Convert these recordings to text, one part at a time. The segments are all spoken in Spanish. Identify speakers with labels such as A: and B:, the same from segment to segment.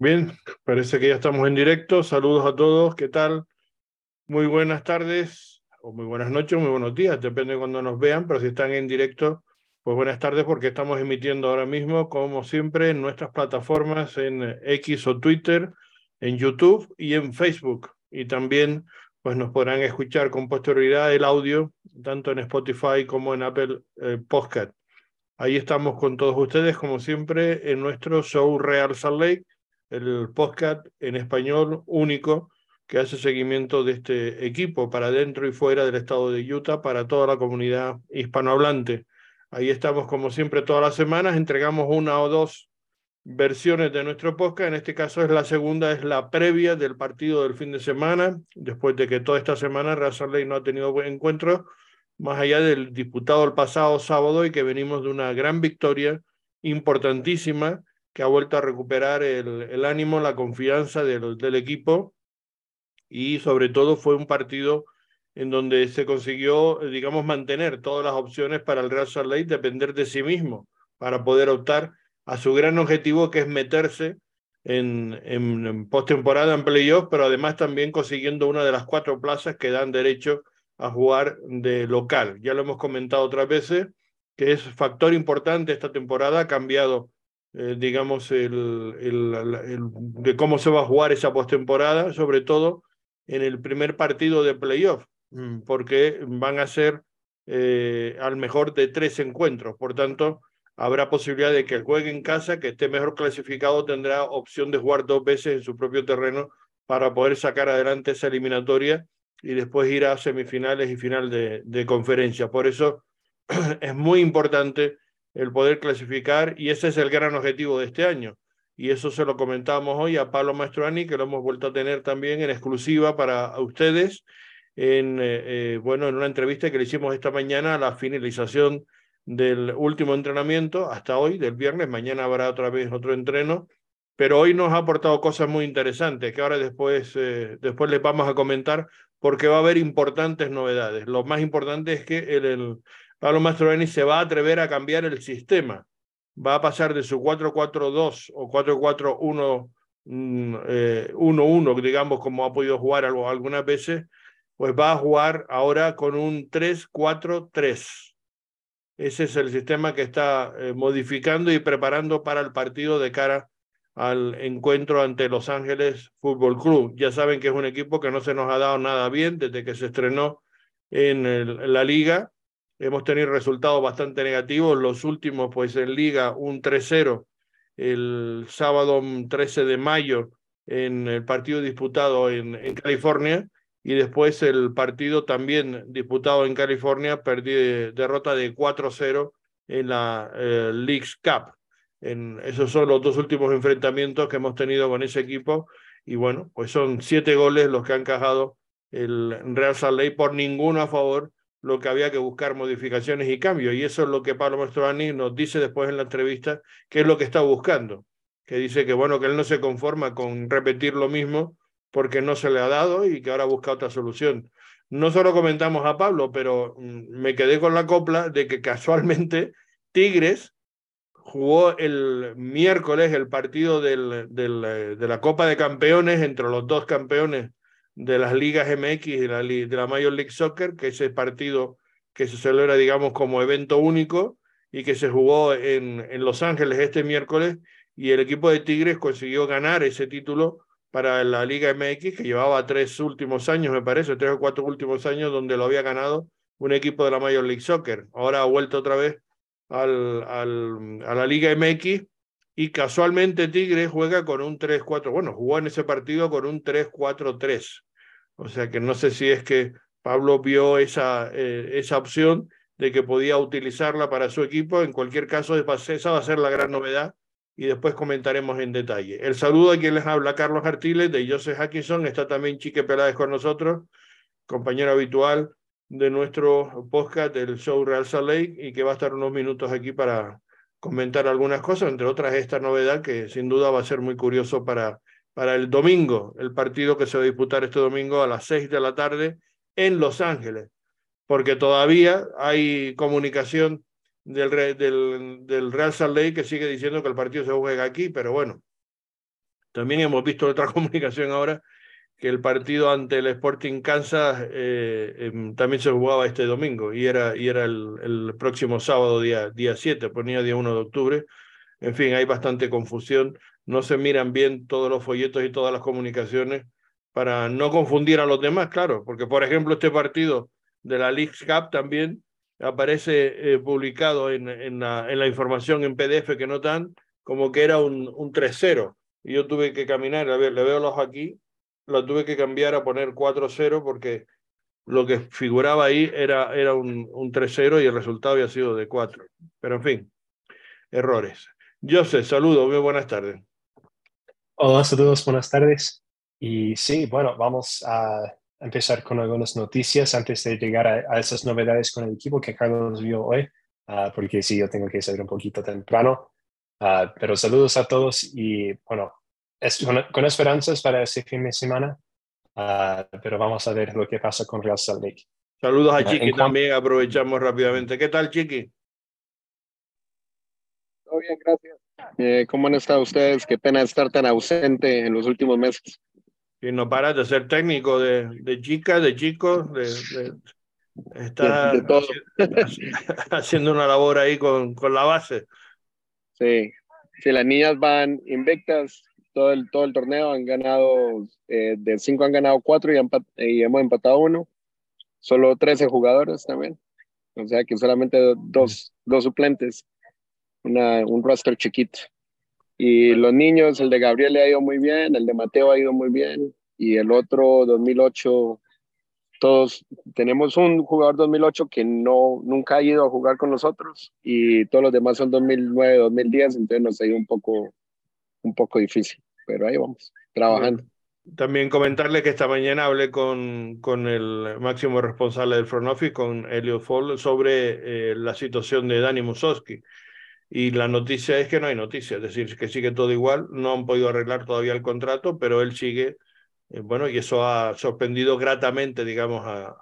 A: Bien, parece que ya estamos en directo. Saludos a todos, ¿qué tal? Muy buenas tardes, o muy buenas noches, muy buenos días, depende de cuando nos vean, pero si están en directo, pues buenas tardes porque estamos emitiendo ahora mismo, como siempre, en nuestras plataformas en X o Twitter, en YouTube y en Facebook. Y también pues nos podrán escuchar con posterioridad el audio, tanto en Spotify como en Apple eh, Podcast. Ahí estamos con todos ustedes, como siempre, en nuestro show Real Salt Lake el podcast en español único que hace seguimiento de este equipo para dentro y fuera del estado de Utah para toda la comunidad hispanohablante. Ahí estamos como siempre todas las semanas, entregamos una o dos versiones de nuestro podcast, en este caso es la segunda, es la previa del partido del fin de semana, después de que toda esta semana Real Ley no ha tenido buen encuentro, más allá del disputado el pasado sábado y que venimos de una gran victoria importantísima que ha vuelto a recuperar el, ánimo, la confianza del, del, equipo y sobre todo fue un partido en donde se consiguió, digamos, mantener todas las opciones para el Real Salt Lake, depender de sí mismo para poder optar a su gran objetivo que es meterse en, en, en postemporada en playoff, pero además también consiguiendo una de las cuatro plazas que dan derecho a jugar de local. Ya lo hemos comentado otras veces, que es factor importante esta temporada, ha cambiado eh, digamos, el, el, el, de cómo se va a jugar esa postemporada, sobre todo en el primer partido de playoff, mm, porque van a ser eh, al mejor de tres encuentros. Por tanto, habrá posibilidad de que juegue en casa, que esté mejor clasificado, tendrá opción de jugar dos veces en su propio terreno para poder sacar adelante esa eliminatoria y después ir a semifinales y final de, de conferencia. Por eso es muy importante el poder clasificar y ese es el gran objetivo de este año. Y eso se lo comentamos hoy a Pablo Mastroani, que lo hemos vuelto a tener también en exclusiva para ustedes, en, eh, eh, bueno, en una entrevista que le hicimos esta mañana la finalización del último entrenamiento, hasta hoy, del viernes, mañana habrá otra vez otro entreno, pero hoy nos ha aportado cosas muy interesantes que ahora después, eh, después les vamos a comentar porque va a haber importantes novedades. Lo más importante es que el, el Pablo Mastroeni se va a atrever a cambiar el sistema. Va a pasar de su 4-4-2 o 4-4-1-1, mm, eh, digamos, como ha podido jugar algunas veces, pues va a jugar ahora con un 3-4-3. Ese es el sistema que está eh, modificando y preparando para el partido de cara al encuentro ante Los Ángeles Fútbol Club. Ya saben que es un equipo que no se nos ha dado nada bien desde que se estrenó en, el, en la liga hemos tenido resultados bastante negativos. Los últimos, pues en Liga, un 3-0 el sábado 13 de mayo en el partido disputado en, en, California y después el partido también disputado en California, perdí de, derrota de 4-0 en la eh, Cup. En, esos son los dos últimos enfrentamientos que hemos tenido con ese equipo y bueno, pues son siete goles los que han encajado el Real Salt Lake por ninguno a favor lo que había que buscar modificaciones y cambios. Y eso es lo que Pablo Mastroani nos dice después en la entrevista, que es lo que está buscando. Que dice que bueno, que él no se conforma con repetir lo mismo porque no se le ha dado y que ahora busca otra solución. No solo comentamos a Pablo, pero mm, me quedé con la copla de que casualmente Tigres jugó el miércoles el partido del, eh, de la Copa de Campeones entre los dos campeones de las ligas MX de la, de la Major League Soccer, que es el partido que se celebra, digamos, como evento único y que se jugó en, en Los Ángeles este miércoles y el equipo de Tigres consiguió ganar ese título para la Liga MX, que llevaba tres últimos años, me parece, tres o cuatro últimos años, donde lo había ganado un equipo de la Major League Soccer. Ahora ha vuelto otra vez al, al, a la Liga MX y casualmente Tigres juega con un 3-4, bueno, jugó en ese partido con un 3-4-3. O sea que no sé si es que Pablo vio esa, eh, esa opción de que podía utilizarla para su equipo. En cualquier caso, esa va a ser la gran novedad y después comentaremos en detalle. El saludo a quien les habla, Carlos Artiles, de Joseph Hackinson. Está también Chique Peláez con nosotros, compañero habitual de nuestro podcast del show Real Salt Lake y que va a estar unos minutos aquí para comentar algunas cosas, entre otras esta novedad que sin duda va a ser muy curioso para para el domingo, el partido que se va a disputar este domingo a las seis de la tarde en Los Ángeles, porque todavía hay comunicación del, Real Salt Lake que sigue diciendo que el partido se juega aquí, pero bueno, También hemos visto otra comunicación ahora que el partido ante el Sporting Kansas eh, em, también se jugaba este domingo y era, y era el, el, próximo sábado, día, día 7, ponía día 1 de octubre. En fin, hay bastante confusión, no se miran bien todos los folletos y todas las comunicaciones para no confundir a los demás, claro, porque por ejemplo este partido de la League Cup también aparece eh, publicado en, en, la, en, la, información en PDF que no dan como que era un, un 3-0 y yo tuve que caminar, a ver, le veo los aquí, lo tuve que cambiar a poner 4-0 porque lo que figuraba ahí era, era un, un 3-0 y el resultado había sido de 4. Pero en fin, errores. José, saludo, muy buenas tardes.
B: Hola a todos, buenas tardes. Y sí, bueno, vamos a empezar con algunas noticias antes de llegar a, esas novedades con el equipo que Carlos vio hoy, uh, porque sí, yo tengo que salir un poquito temprano. Uh, pero saludos a todos y bueno, es, con, con, esperanzas para este fin de semana, uh, pero vamos a ver lo que pasa con Real Salt Lake.
A: Saludos a Chiqui también, aprovechamos rápidamente. ¿Qué tal, Chiqui?
C: Todo bien, gracias. Eh, ¿Cómo han estado ustedes? Qué pena estar tan ausente en los últimos meses.
A: Y no paras de ser técnico de, de chicas, de chicos, de, de está
C: de, todo.
A: haciendo una labor ahí con, con la base.
C: Sí, si las niñas van invictas todo el, todo el torneo, han ganado, eh, de cinco han ganado cuatro y, empat y hemos empatado uno. Solo 13 jugadores también. O sea que solamente dos, dos suplentes. Una, un roster chiquito. Y los niños, el de Gabriel le ha ido muy bien, el de Mateo ha ido muy bien, y el otro 2008, todos tenemos un jugador 2008 que no, nunca ha ido a jugar con nosotros, y todos los demás son 2009, 2010, entonces nos ha ido un poco, un poco difícil, pero ahí vamos, trabajando.
A: También comentarle que esta mañana hablé con, con el máximo responsable del front office, con Elliot Fall, sobre eh, la situación de Dani Musowski y la noticia es que no hay noticia, es decir, que sigue todo igual, no han podido arreglar todavía el contrato, pero él sigue, eh, bueno, y eso ha sorprendido gratamente, digamos, a,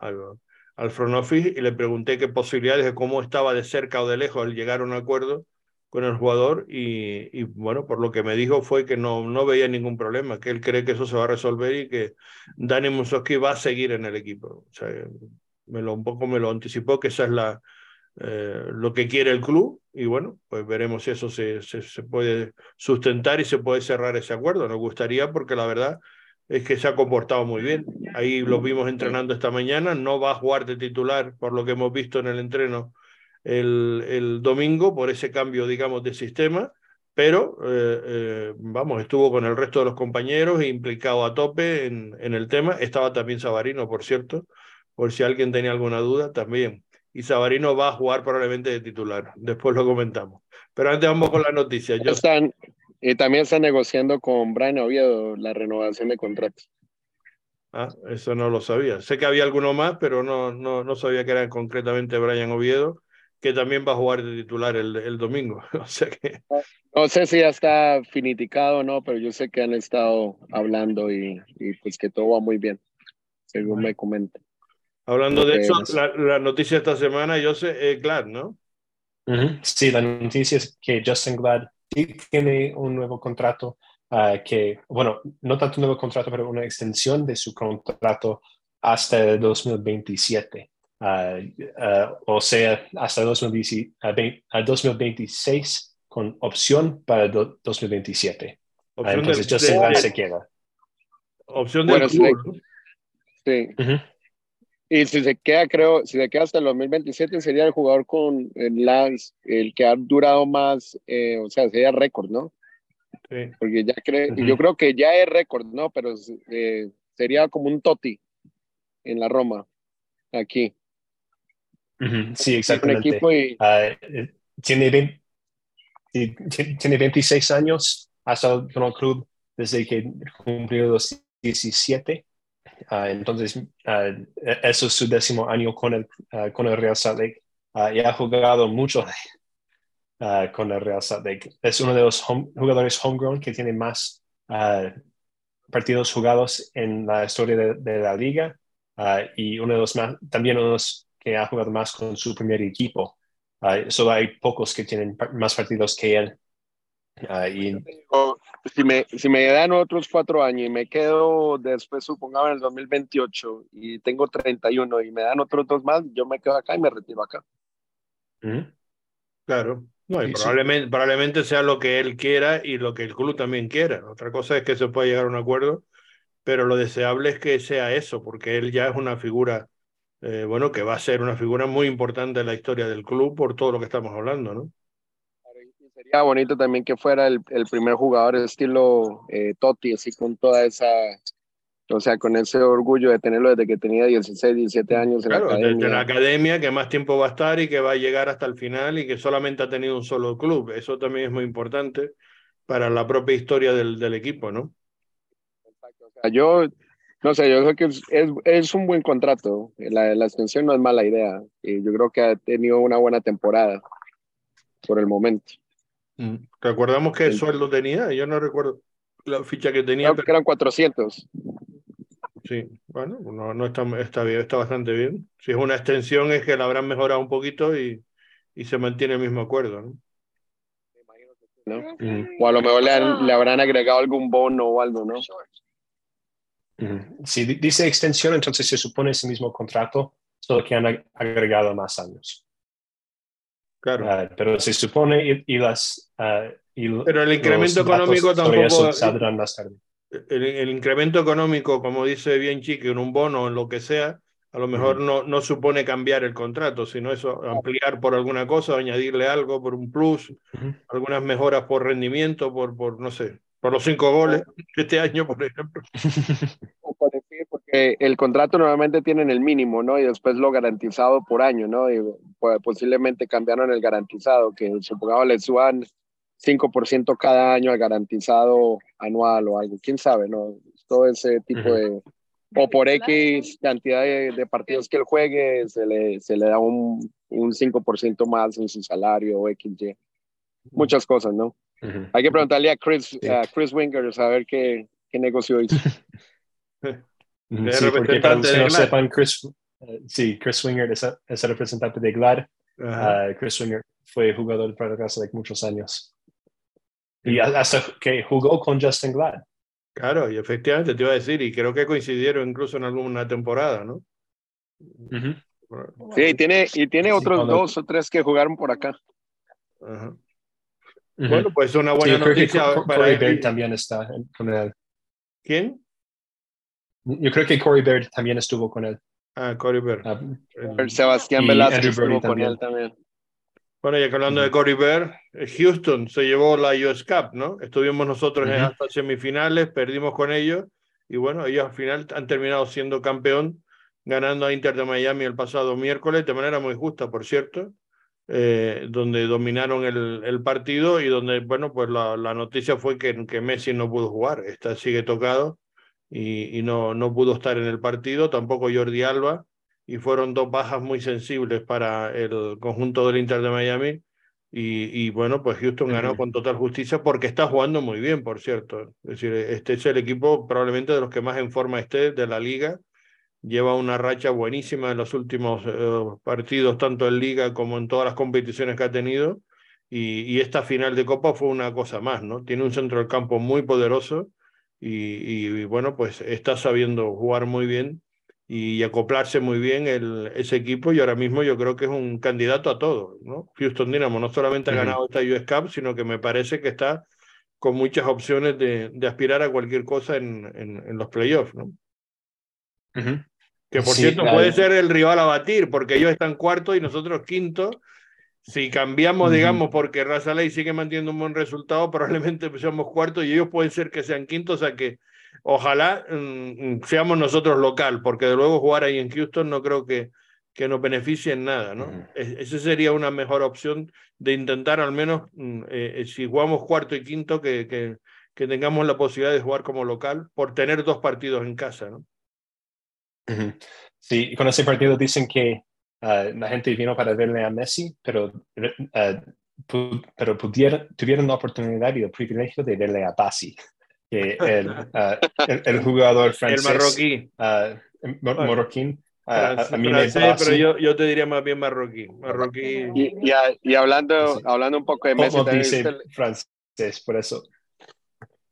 A: al front office y le pregunté qué posibilidades de cómo estaba de cerca o de lejos al llegar a un acuerdo con el jugador y, bueno, por lo que me dijo fue que no, no veía ningún problema, que él cree que eso se va a resolver y que Dani Musowski va a seguir en el equipo. O sea, me lo, un poco me lo anticipó que esa es la, eh, lo que quiere el club y bueno, pues veremos si eso se, se, puede sustentar y se puede cerrar ese acuerdo. Nos gustaría porque la verdad es que se ha comportado muy bien. Ahí lo vimos entrenando esta mañana, no va a jugar de titular por lo que hemos visto en el entreno el, el domingo por ese cambio, digamos, de sistema, pero eh, eh, vamos, estuvo con el resto de los compañeros implicado a tope en, en el tema. Estaba también Sabarino, por cierto, por si alguien tenía alguna duda, también y Sabarino va a jugar probablemente de titular. Después lo comentamos. Pero antes vamos con la noticia.
C: Yo... Están, y también están negociando con Brian Oviedo la renovación de contrato.
A: Ah, eso no lo sabía. Sé que había alguno más, pero no, no, no sabía que era concretamente Brian Oviedo, que también va a jugar de titular el, el domingo. o sea que...
C: No sé si ya está finiticado o no, pero yo sé que han estado hablando y, y pues que todo va muy bien, según me comentan.
A: Hablando de eso, la, la, noticia esta semana, yo sé, es Glad, ¿no?
B: Uh -huh. Sí, la noticia es que Justin Glad tiene un nuevo contrato uh, que, bueno, no tanto un nuevo contrato, pero una extensión de su contrato hasta el 2027. Uh, uh, o sea, hasta 2026 con opción para 2027. Opción Entonces, de, Justin Glad se queda.
A: Opción de bueno, club,
C: sí. Uh -huh. Y si se queda, creo, si se queda hasta el 2027, sería el jugador con el Lance, el que ha durado más, eh, o sea, sería récord, ¿no? Sí. Porque ya creo, uh -huh. yo creo que ya es récord, ¿no? Pero eh, sería como un Totti en la Roma, aquí.
B: Uh -huh. Sí, exactamente. Y... Uh, tiene, 20, tiene 26 años, ha estado con el club desde que cumplió los 17 Uh, entonces, uh, eso es su décimo año con el, uh, con el Real Salt Lake y ha jugado mucho con el Real Salt Lake. Es uno de los home, jugadores homegrown que tiene más partidos jugados en la historia de, de la liga y uno de los más, también uno de los que ha jugado más con su primer equipo. solo hay pocos que tienen más partidos que él
C: si, me, si me dan otros cuatro años y me quedo después, supongamos, en el 2028 y tengo 31 y me dan otros dos más, yo me quedo acá y me retiro acá.
A: Claro. No, y probablemente, probablemente sea lo que él quiera y lo que el club también quiera. Otra cosa es que se pueda llegar a un acuerdo, pero lo deseable es que sea eso, porque él ya es una figura, eh, bueno, que va a ser una figura muy importante en la historia del club por todo lo que estamos hablando, ¿no?
C: Sería bonito también que fuera el, el primer jugador estilo eh, Totti, así con toda esa o sea, con ese orgullo de tenerlo desde que tenía 16, 17 años en
A: la
C: academia.
A: Desde la academia, que más tiempo va a estar y que va a llegar hasta el final y que solamente ha tenido un solo club. Eso también es muy importante para la propia historia del, del equipo, ¿no?
C: O sea, yo, no sé, yo creo que es, es, un buen contrato. La, la, extensión no es mala idea. Y yo creo que ha tenido una buena temporada por el momento.
A: Mm. ¿Recordamos qué sueldo tenía? Yo no recuerdo la ficha que tenía.
C: Creo que eran 400.
A: Sí, bueno, no, no está, está bien, está bastante bien. Si es una extensión es que la habrán mejorado un poquito y, y se mantiene el mismo acuerdo, ¿no?
C: O a lo mejor le, le, habrán agregado algún bono o algo, ¿no?
B: Si dice extensión, entonces se supone ese mismo contrato, solo que han agregado más años.
A: Claro.
B: Uh, pero se supone y, las... Uh, y
A: pero el incremento económico tampoco...
B: Saldrán más tarde
A: el, incremento económico, como dice bien Chiqui, en un bono o en lo que sea, a lo mejor no, no supone cambiar el contrato, sino eso, ampliar por alguna cosa, añadirle algo por un plus, algunas mejoras por rendimiento, por, por, no sé, por los cinco goles este año, por ejemplo.
C: Porque el contrato normalmente tienen el mínimo, ¿no? Y después lo garantizado por año, ¿no? Y pues, posiblemente cambiaron el garantizado, que supongamos le suban 5% cada año al garantizado anual o algo, quién sabe, ¿no? Todo ese tipo de... O por X cantidad de, partidos que él juegue, se le, se le da un, un 5% más en su salario o XY. Muchas cosas, ¿no? Hay que preguntarle a Chris, a Chris Winger, saber qué, qué negocio hizo.
B: sí, porque para los que no sepan, Chris, uh, sí, Chris Winger es, es, el representante de GLAD. Uh, Chris Winger fue jugador para la casa de muchos años. Y hasta que jugó con Justin Glad.
A: Claro, y efectivamente te iba a decir, y creo que coincidieron incluso en alguna temporada, ¿no?
C: Sí, y tiene, y tiene otros dos o tres que jugaron por acá.
A: Bueno, pues una buena noticia
B: para Corey Baird también está con él.
A: ¿Quién?
B: Yo creo que Corey Baird también estuvo con él.
A: Ah, Corey Baird. Ah,
C: Sebastián Velázquez estuvo con él también.
A: Bueno, ya que hablando de Corey Bear, eh, Houston se llevó la US Cup, ¿no? Estuvimos nosotros en hasta semifinales, perdimos con ellos y bueno, ellos al final han terminado siendo campeón, ganando a Inter de Miami el pasado miércoles, de manera muy justa, por cierto, eh, donde dominaron el, el, partido y donde, bueno, pues la, la noticia fue que, que, Messi no pudo jugar, está, sigue tocado y, y no, no pudo estar en el partido, tampoco Jordi Alba y fueron dos bajas muy sensibles para el conjunto del Inter de Miami. Y, y bueno, pues Houston ganó con total justicia porque está jugando muy bien, por cierto. Es decir, este es el equipo probablemente de los que más en forma esté de la liga. Lleva una racha buenísima en los últimos eh, partidos, tanto en liga como en todas las competiciones que ha tenido. Y, y, esta final de Copa fue una cosa más, ¿no? Tiene un centro del campo muy poderoso y, y bueno, pues está sabiendo jugar muy bien y acoplarse muy bien el, ese equipo y ahora mismo yo creo que es un candidato a todo. ¿no? Houston Dynamo no solamente ha ganado esta US Cup, sino que me parece que está con muchas opciones de, de aspirar a cualquier cosa en, en, en los playoffs. ¿no? Que por cierto puede ser el rival a batir, porque ellos están cuarto y nosotros quinto. Si cambiamos, digamos, porque Raza Ley sigue manteniendo un buen resultado, probablemente seamos cuarto y ellos pueden ser que sean quintos, o sea que ojalá mm, seamos nosotros local, porque de luego jugar ahí en Houston no creo que, que nos beneficie en nada, ¿no? Uh Esa sería una mejor opción de intentar al menos, mm, eh, eh, si jugamos cuarto y quinto, que, que, que, tengamos la posibilidad de jugar como local por tener dos partidos en casa, ¿no?
B: Sí, con ese partido dicen que uh, la gente vino para verle a Messi, pero, uh, pero pudieron, tuvieron la oportunidad y el privilegio de verle a Bassi que el, uh, el, el, jugador francés.
A: El marroquí.
B: Uh, marroquín.
A: Uh, a mí francés, me pero yo, yo te diría más bien marroquí. marroquí.
C: Y, y, y hablando, sí. hablando un poco de Messi,
B: dice el... francés. por eso.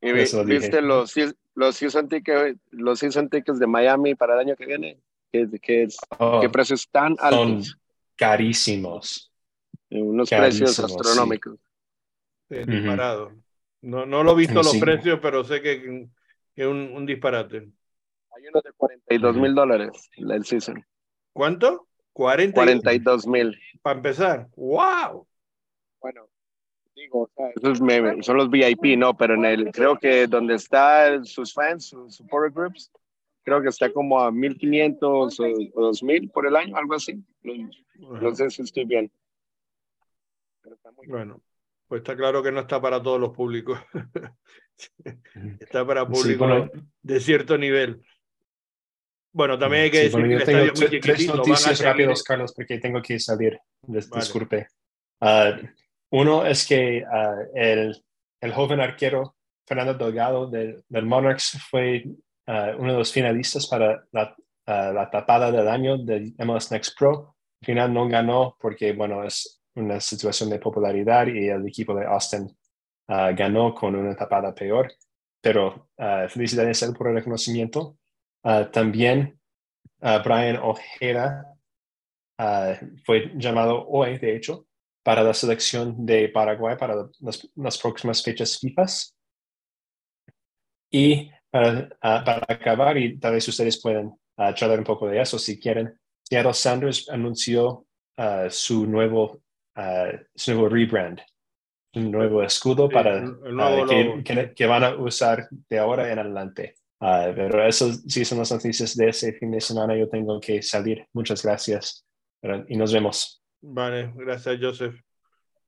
C: ¿Y viste los, los, season tickets, los season tickets de Miami para el año que viene? ¿Qué, qué, oh, qué precios están altos?
B: Son carísimos.
C: Unos precios astronómicos.
A: disparado. No, no lo he visto los precios, pero sé que es un, un, disparate.
C: Hay uno de 42 mil dólares el season.
A: ¿Cuánto?
C: 40, 42 mil.
A: Para empezar. ¡Wow!
C: Bueno, digo, esos son los VIP, ¿no? Pero en el, creo que donde están sus fans, sus support groups, creo que está como a 1500 o, o 2000 por el año, algo así. No, sé si estoy bien.
A: Bueno, pues está claro que no está para todos los públicos. está para público de cierto nivel. Bueno, también hay que decir que el tengo
B: muy tres noticias rápidos, Carlos, porque tengo que salir. Disculpe. Ah, uno es que ah, el, el, joven arquero Fernando Delgado del, del Monarchs fue uh, uno de los finalistas para la, la, tapada del año del MLS Next Pro. Al final no ganó porque, bueno, es una situación de popularidad y el equipo de Austin ganó con una tapada peor. Pero felicidades a él por el reconocimiento. también Brian Ojeda fue llamado hoy, de hecho, para la selección de Paraguay para las, próximas fechas FIFA. Y para, para, acabar, y tal vez ustedes pueden uh, charlar un poco de eso si quieren, Seattle Sanders anunció su, nuevo, su nuevo rebrand, un nuevo escudo para, que, que, van a usar de ahora en adelante. pero eso sí son las noticias de ese fin de semana. Yo tengo que salir. Muchas gracias y nos vemos.
A: Vale, gracias, Joseph.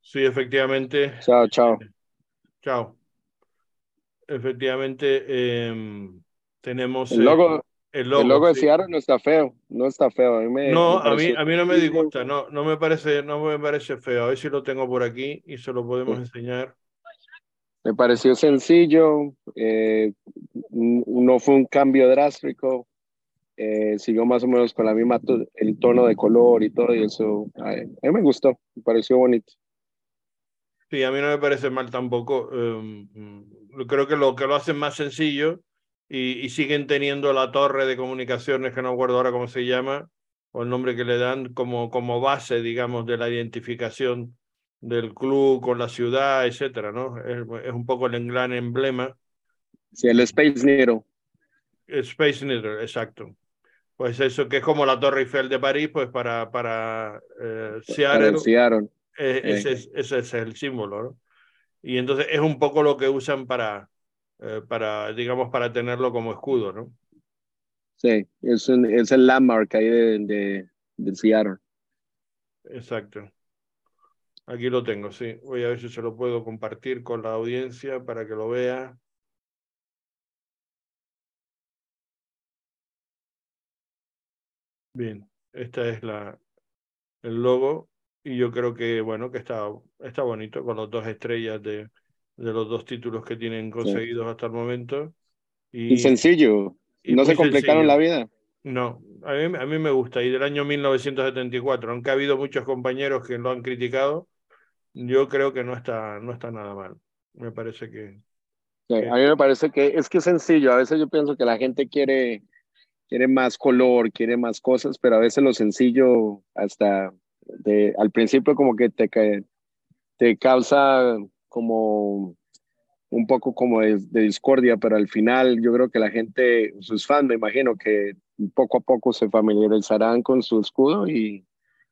A: Sí, efectivamente.
C: Chao, chao.
A: Chao. Efectivamente, em, tenemos.
C: El logo, el logo, de Seattle no está feo. No está feo.
A: A mí me, no, a, mí, a mí no me disgusta. No, no, me parece, no me parece feo. A ver si lo tengo por aquí y se lo podemos enseñar.
C: Me pareció sencillo. Eh, no fue un cambio drástico. Eh, siguió más o menos con la misma el tono de color y todo y eso a mí me gustó, me pareció bonito.
A: Sí, a mí no me parece mal tampoco. Mm, creo que lo que lo hacen más sencillo y, siguen teniendo la torre de comunicaciones, que no recuerdo ahora cómo se llama, o el nombre que le dan, como, como base, digamos, de la identificación del club con la ciudad, etcétera, ¿no? Es, un poco el gran emblema.
C: Sí, el Space Needle.
A: Space Needle, exacto. Pues eso que es como la Torre Eiffel de París, pues para, para eh, Seattle. Eh, ese, es, ese, es, el símbolo, ¿no? Y entonces es un poco lo que usan para, eh, para digamos, para tenerlo como escudo, ¿no?
C: Sí, es, es el landmark ahí de, de, Seattle.
A: Exacto. Aquí lo tengo, sí. Voy a ver si se lo puedo compartir con la audiencia para que lo vea. Bien, esta es la, el logo y yo creo que, bueno, que está, está bonito con las dos estrellas de, de los dos títulos que tienen conseguidos hasta el momento.
C: Y, sencillo, no se complicaron la vida.
A: No, a mí, a mí me gusta. Y del año 1974, aunque ha habido muchos compañeros que lo han criticado, yo creo que no está, no está nada mal. Me parece que,
C: a mí me parece que es que es sencillo. A veces yo pienso que la gente quiere quiere más color, quiere más cosas, pero a veces lo sencillo hasta de, al principio como que te, te causa como un poco como de, discordia, pero al final yo creo que la gente, sus fans, me imagino que poco a poco se familiarizarán con su escudo y,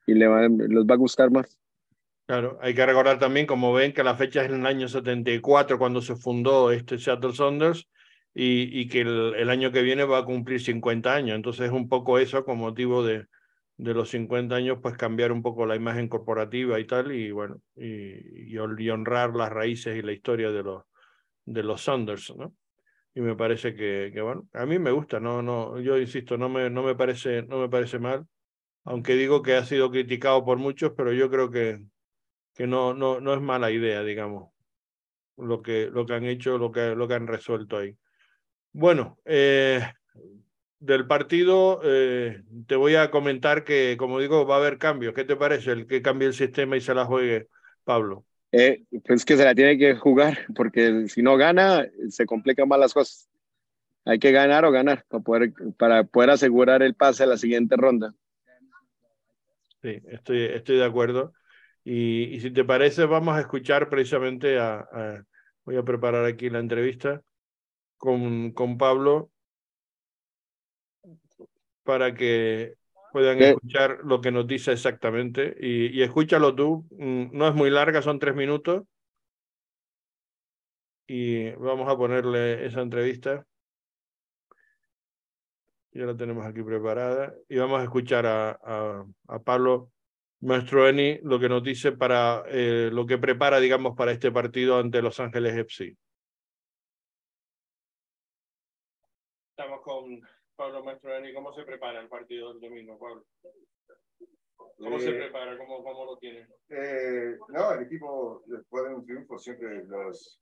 C: y le va, les va a gustar más.
A: Claro, hay que recordar también, como ven, que la fecha es en el año 74 cuando se fundó este Seattle Saunders y, y que el, el, año que viene va a cumplir 50 años. Entonces es un poco eso con motivo de, de los 50 años, pues cambiar un poco la imagen corporativa y tal, y bueno, y, y honrar las raíces y la historia de los, de los Saunders, ¿no? Y me parece que, bueno, a mí me gusta, no, no, yo insisto, no me, no me parece, no me parece mal, aunque digo que ha sido criticado por muchos, pero yo creo que, que no, no, no es mala idea, digamos, lo que, lo que han hecho, lo que, lo que han resuelto ahí. Bueno, eh, del partido eh, te voy a comentar que, como digo, va a haber cambios. ¿Qué te parece el que cambie el sistema y se la juegue, Pablo?
C: Eh, pues que se la tiene que jugar, porque si no gana, se complican más las cosas. Hay que ganar o ganar para poder, para poder asegurar el pase a la siguiente ronda.
A: Sí, estoy, estoy de acuerdo. Y, si te parece, vamos a escuchar precisamente a, voy a preparar aquí la entrevista con, con Pablo para que puedan escuchar lo que nos dice exactamente. Y, y escúchalo tú, mm, no es muy larga, son tres minutos. Y vamos a ponerle esa entrevista. Ya la tenemos aquí preparada. Y vamos a escuchar a, a, a Pablo Mastroeni lo que nos dice para eh, lo que prepara, digamos, para este partido ante Los Ángeles FC. Pablo Mastroeni. ¿Cómo se prepara el partido del domingo, Pablo? ¿Cómo se eh, prepara? ¿Cómo, cómo lo tiene?
D: Eh, no, el equipo, después de un triunfo, siempre los,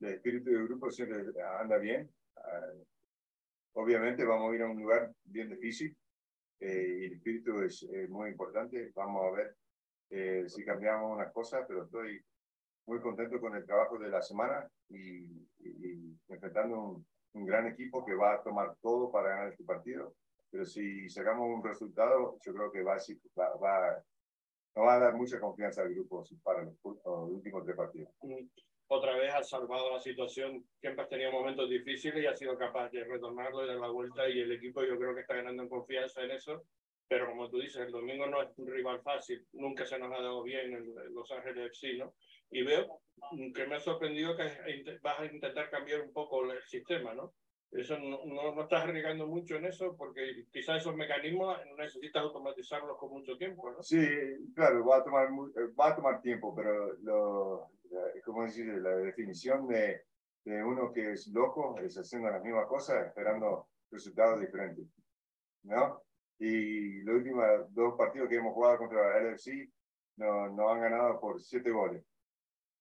D: el espíritu del grupo siempre anda bien. Ah, obviamente vamos a ir a un lugar bien difícil, eh, el espíritu es muy importante. Vamos a ver eh, si cambiamos unas cosas, pero estoy muy contento con el trabajo de la semana y, enfrentando un, un, gran equipo que va a tomar todo para ganar este partido. Pero si sacamos un resultado, yo creo que va, va, va, va a dar mucha confianza al grupo para los, los últimos tres partidos
A: otra vez ha salvado la situación. Siempre tenido momentos difíciles y ha sido capaz de retornarlo y dar la vuelta. Y el equipo, yo creo que está ganando en confianza en eso. Pero como tú dices, el domingo no es un rival fácil. Nunca se nos ha dado bien en Los Ángeles FC, ¿no? Y veo que me ha sorprendido que vas a intentar cambiar un poco el sistema, ¿no? Eso no, no, estás arriesgando mucho en eso porque quizás esos mecanismos necesitas automatizarlos con mucho tiempo, ¿no?
D: Sí, claro, va a tomar, va a tomar tiempo, pero lo, como decir, la definición de, de, uno que es loco es haciendo la misma cosa, esperando resultados diferentes. ¿No? Y los últimos dos partidos que hemos jugado contra el LFC nos no han ganado por siete goles.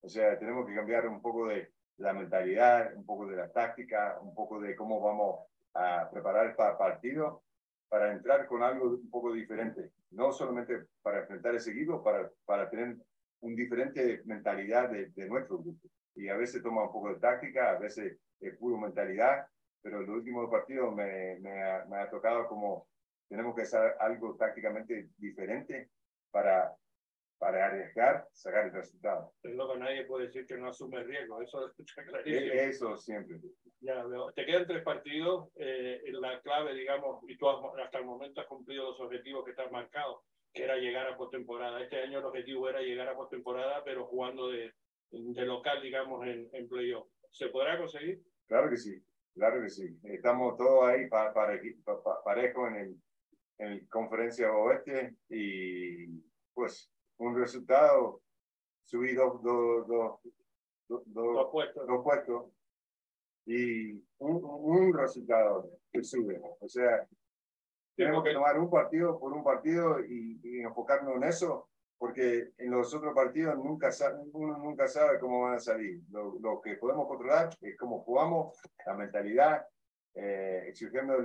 D: O sea, tenemos que cambiar un poco de la mentalidad, un poco de la táctica, un poco de cómo vamos a preparar el partido para entrar con algo un poco diferente. No solamente para enfrentar ese equipo, para, para tener un diferente mentalidad de, de, nuestro grupo. Y a veces toma un poco de táctica, a veces es puro mentalidad, pero en los últimos partidos me, me, ha, me ha tocado como tenemos que hacer algo tácticamente diferente para, para arriesgar, sacar el resultado.
A: Es lo que nadie puede decir que no asume riesgo, eso está
D: clarísimo. E, eso siempre.
A: Ya veo. Te quedan tres partidos, eh, la clave, digamos, y tú hasta el momento has cumplido los objetivos que te has marcado que era llegar a postemporada. Este año el objetivo era llegar a postemporada, pero jugando de, de local, digamos, en, en playoff. ¿Se podrá conseguir?
D: Claro que sí, claro que sí. Estamos todos ahí para, para, parejo en el, en conferencia oeste y pues un resultado subí dos, dos, dos, dos, dos puestos. dos puestos y un, un resultado que sube. O sea, tenemos que tomar un partido por un partido y, enfocarnos en eso, porque en los otros partidos nunca uno nunca sabe cómo van a salir. Lo, que podemos controlar es cómo jugamos, la mentalidad, eh, exigiendo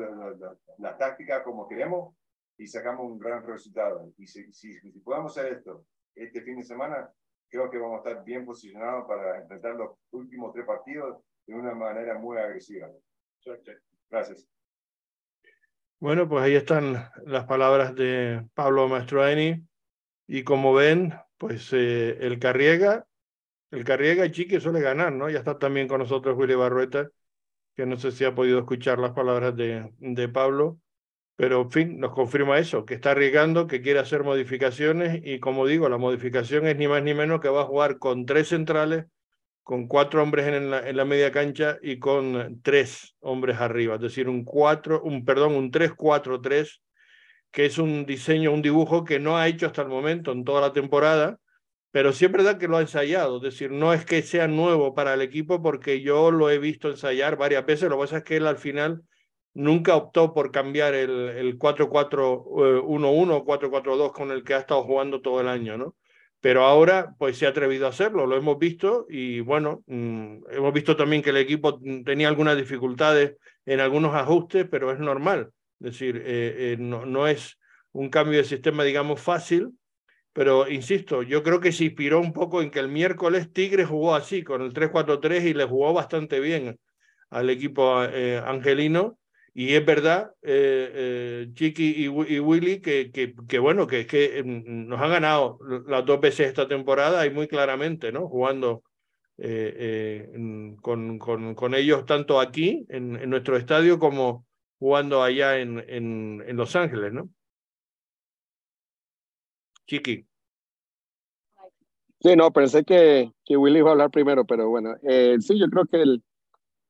D: la táctica como queremos y sacamos un gran resultado. Y si, si, si podemos hacer esto este fin de semana, creo que vamos a estar bien posicionados para enfrentar los últimos tres partidos de una manera muy agresiva. Gracias.
A: Bueno, pues ahí están las palabras de Pablo Mastroeni. Y como ven, pues eh, el Carriega, el Carriega y Chique suele ganar, ¿no? Ya está también con nosotros Willy Barrueta, que no sé si ha podido escuchar las palabras de, de Pablo, pero en fin, nos confirma eso, que está arriesgando, que quiere hacer modificaciones y como digo, la modificación es ni más ni menos que va a jugar con tres centrales con cuatro hombres en la, en la, media cancha y con tres hombres arriba, es decir, un cuatro, un perdón, un 3-4-3, que es un diseño, un dibujo que no ha hecho hasta el momento en toda la temporada, pero siempre da que lo ha ensayado, es decir, no es que sea nuevo para el equipo porque yo lo he visto ensayar varias veces, lo que pasa es que él al final nunca optó por cambiar el, el 4-4-1-1 o 4-4-2 con el que ha estado jugando todo el año, ¿no? pero ahora pues se ha atrevido a hacerlo, lo hemos visto y bueno, mm, hemos visto también que el equipo tenía algunas dificultades en algunos ajustes, pero es normal, es decir, eh, eh, no, no, es un cambio de sistema, digamos, fácil, pero insisto, yo creo que se inspiró un poco en que el miércoles Tigre jugó así, con el 3-4-3 y le jugó bastante bien al equipo eh, angelino. Y es verdad, eh, eh, Chiqui y, Willy, que, que, que, bueno, que, que mm, nos han ganado las dos veces esta temporada y muy claramente, ¿no? Jugando con, con, con, ellos tanto aquí en, en, nuestro estadio como jugando allá en, en, en Los Ángeles, ¿no? Chiqui.
C: Sí, no, pensé que, que Willy iba a hablar primero, pero bueno, eh, sí, yo creo que, el,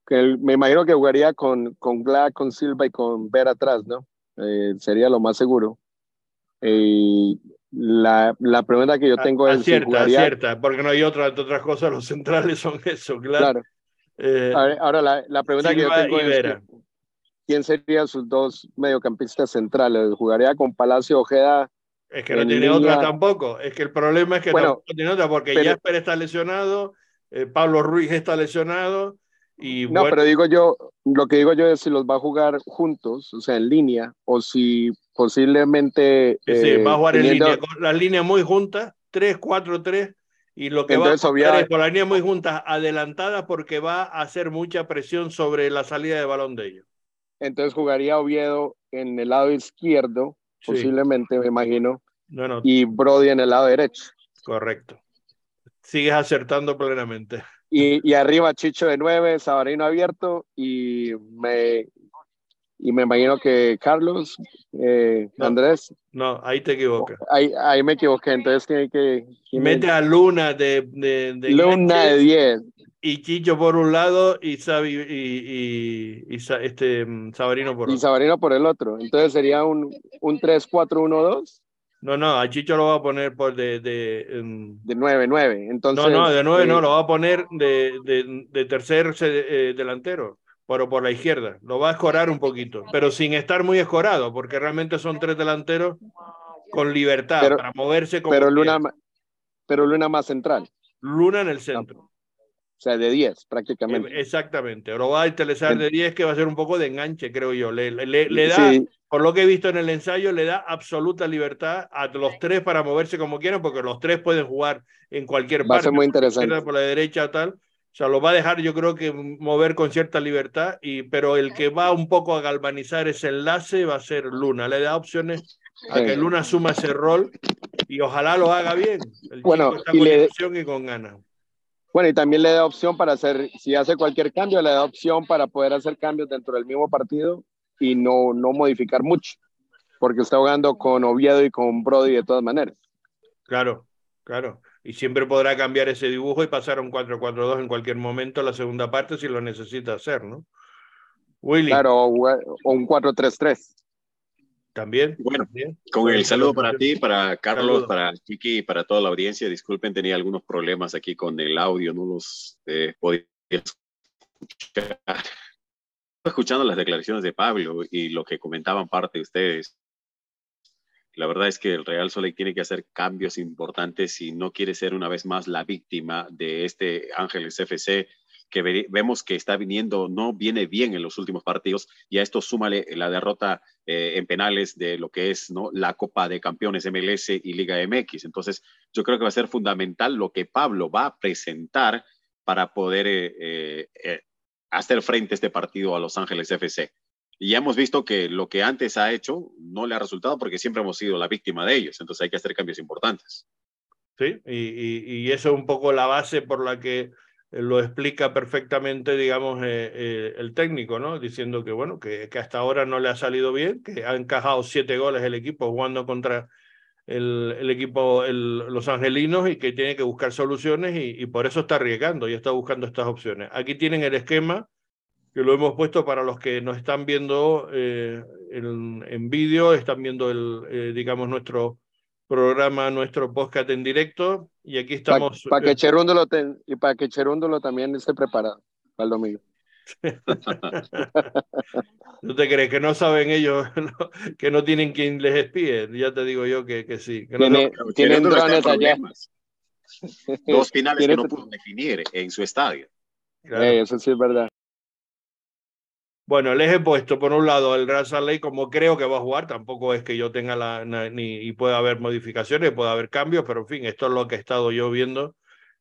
C: que me imagino que jugaría con, con Black, con Silva y con Ver atrás, ¿no? Eh, sería lo más seguro. Y la, la pregunta que yo tengo es.
A: Cierta, jugaría... cierta, porque no hay otra, otras cosas, los centrales son eso, claro.
C: Eh, ahora, la, la, pregunta que yo tengo es: ¿quién serían sus dos mediocampistas centrales? ¿Jugaría con Palacio Ojeda
A: es que no tiene otra tampoco. Es que el problema es que no tiene otra porque Jasper está lesionado, eh, Pablo Ruiz está lesionado. Y
C: no, pero digo yo, lo que digo yo es si los va a jugar juntos, o sea, en línea, o si posiblemente.
A: Sí, va a jugar en línea, con las líneas muy juntas, 3, 4, 3, y lo que va a jugar es con las líneas muy juntas adelantadas porque va a hacer mucha presión sobre la salida de balón de ellos.
C: Entonces jugaría Oviedo en el lado izquierdo, posiblemente, me imagino. Y Brody en el lado derecho.
A: Correcto. Sigues acertando plenamente.
C: Y, y arriba Chicho de nueve, Sabarino abierto y me, y me imagino que Carlos, eh, Andrés.
A: No, ahí te equivocas.
C: Ahí, ahí me equivoqué, entonces tiene que...
A: Mete a Luna de... de, de
C: Luna de 10.
A: Y Chicho por un lado y, Sabi, y, y, este, mm, Sabarino por otro.
C: Y Sabarino por el otro. Entonces sería un, un 3-4-1-2.
A: No, no, a Chicho lo va a poner por de... De,
C: um... de 9-9. Entonces,
A: no, no, de 9 no, lo va a poner de, de, de tercer eh, delantero, pero por la izquierda. Lo va a escorar un poquito, pero sin estar muy escorado, porque realmente son tres delanteros con libertad para moverse como
C: pero Luna, pero Luna más central.
A: Luna en el centro. O
C: sea, de 10 prácticamente.
A: Exactamente. Ahora va a interesar de 10 que va a ser un poco de enganche, creo yo. Le, le, le da, por lo que he visto en el ensayo, le da absoluta libertad a los tres para moverse como quieran, porque los tres pueden jugar en cualquier parte.
C: Va a ser muy interesante.
A: Por la derecha tal. O sea, lo va a dejar, yo creo que mover con cierta libertad, y, pero el que va un poco a galvanizar ese enlace va a ser Luna. Le da opciones a que Luna suma ese rol y ojalá lo haga bien. El
C: bueno,
A: está y, con le, y con ganas.
C: Bueno, y también le da opción para hacer, si hace cualquier cambio, le da opción para poder hacer cambios dentro del mismo partido y no, no modificar mucho, porque está jugando con Oviedo y con Brody de todas maneras.
A: Claro, claro. Y siempre podrá cambiar ese dibujo y pasar a un 4-4-2 en cualquier momento la segunda parte si lo necesita hacer, ¿no?
C: Willy. Claro, o, un 4-3-3.
A: También.
E: Bueno, con el saludo para ti, para Carlos, para Chiqui y para toda la audiencia. Disculpen, tenía algunos problemas aquí con el audio, no los eh, podía escuchar escuchando las declaraciones de Pablo y lo que comentaban parte de ustedes. La verdad es que el Real Sole tiene que hacer cambios importantes si no quiere ser una vez más la víctima de este Ángeles FC que vemos que está viniendo, no viene bien en los últimos partidos y a esto súmale la derrota eh, en penales de lo que es ¿no? la Copa de Campeones MLS y Liga MX. Entonces, yo creo que va a ser fundamental lo que Pablo va a presentar para poder eh, eh, hacer frente a este partido a Los Ángeles FC. Y ya hemos visto que lo que antes ha hecho no le ha resultado porque siempre hemos sido la víctima de ellos. Entonces hay que hacer cambios importantes.
A: Sí, y, eso es un poco la base por la que lo explica perfectamente, digamos, eh, eh, el técnico, ¿no? Diciendo que, bueno, que, hasta ahora no le ha salido bien, que ha encajado siete goles el equipo jugando contra el, equipo, los angelinos, y que tiene que buscar soluciones y, por eso está arriesgando y está buscando estas opciones. Aquí tienen el esquema que lo hemos puesto para los que nos están viendo eh, en, en vídeo, están viendo el, eh, digamos, nuestro programa, nuestro podcast en directo, y aquí estamos.
C: Para que Cherúndolo y para que Cherúndolo también esté preparado para el domingo.
A: ¿Tú te crees que no saben ellos que no tienen quien les espíe? Ya te digo yo que, que sí. Que
C: Tiene, no, tienen drones allá.
E: Dos finales que no pudo definir en su estadio.
C: Claro. Eh, eso sí es verdad.
A: Bueno, les he puesto por un lado el Lake como creo que va a jugar, tampoco es que yo tenga la ni y pueda haber modificaciones, puede haber cambios, pero en fin, esto es lo que he estado yo viendo,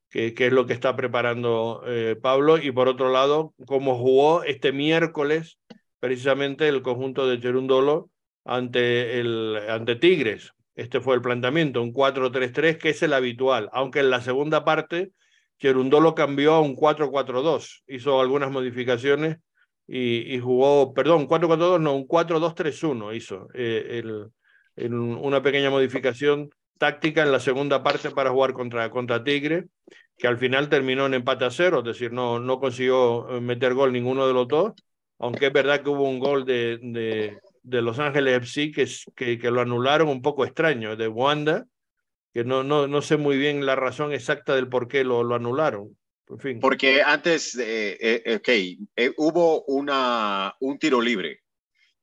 A: que, que es lo que está preparando eh, Pablo. Y por otro lado, cómo jugó este miércoles precisamente el conjunto de Cherundolo ante, el, ante Tigres. Este fue el planteamiento, un 4-3-3, que es el habitual, aunque en la segunda parte Cherundolo cambió a un 4-4-2, hizo algunas modificaciones y, jugó, perdón, 4-4-2, no, un 4-2-3-1 hizo, eh, el, una pequeña modificación táctica en la segunda parte para jugar contra, contra Tigre, que al final terminó en empate a cero, es decir, no, no consiguió eh, meter gol ninguno de los dos, aunque es verdad que hubo un gol de, de, de Los Ángeles FC que, que, que, lo anularon un poco extraño, de Wanda, que no, no, no sé muy bien la razón exacta del por qué lo, lo anularon.
E: Porque antes, eh, eh, eh, hubo una, un tiro libre.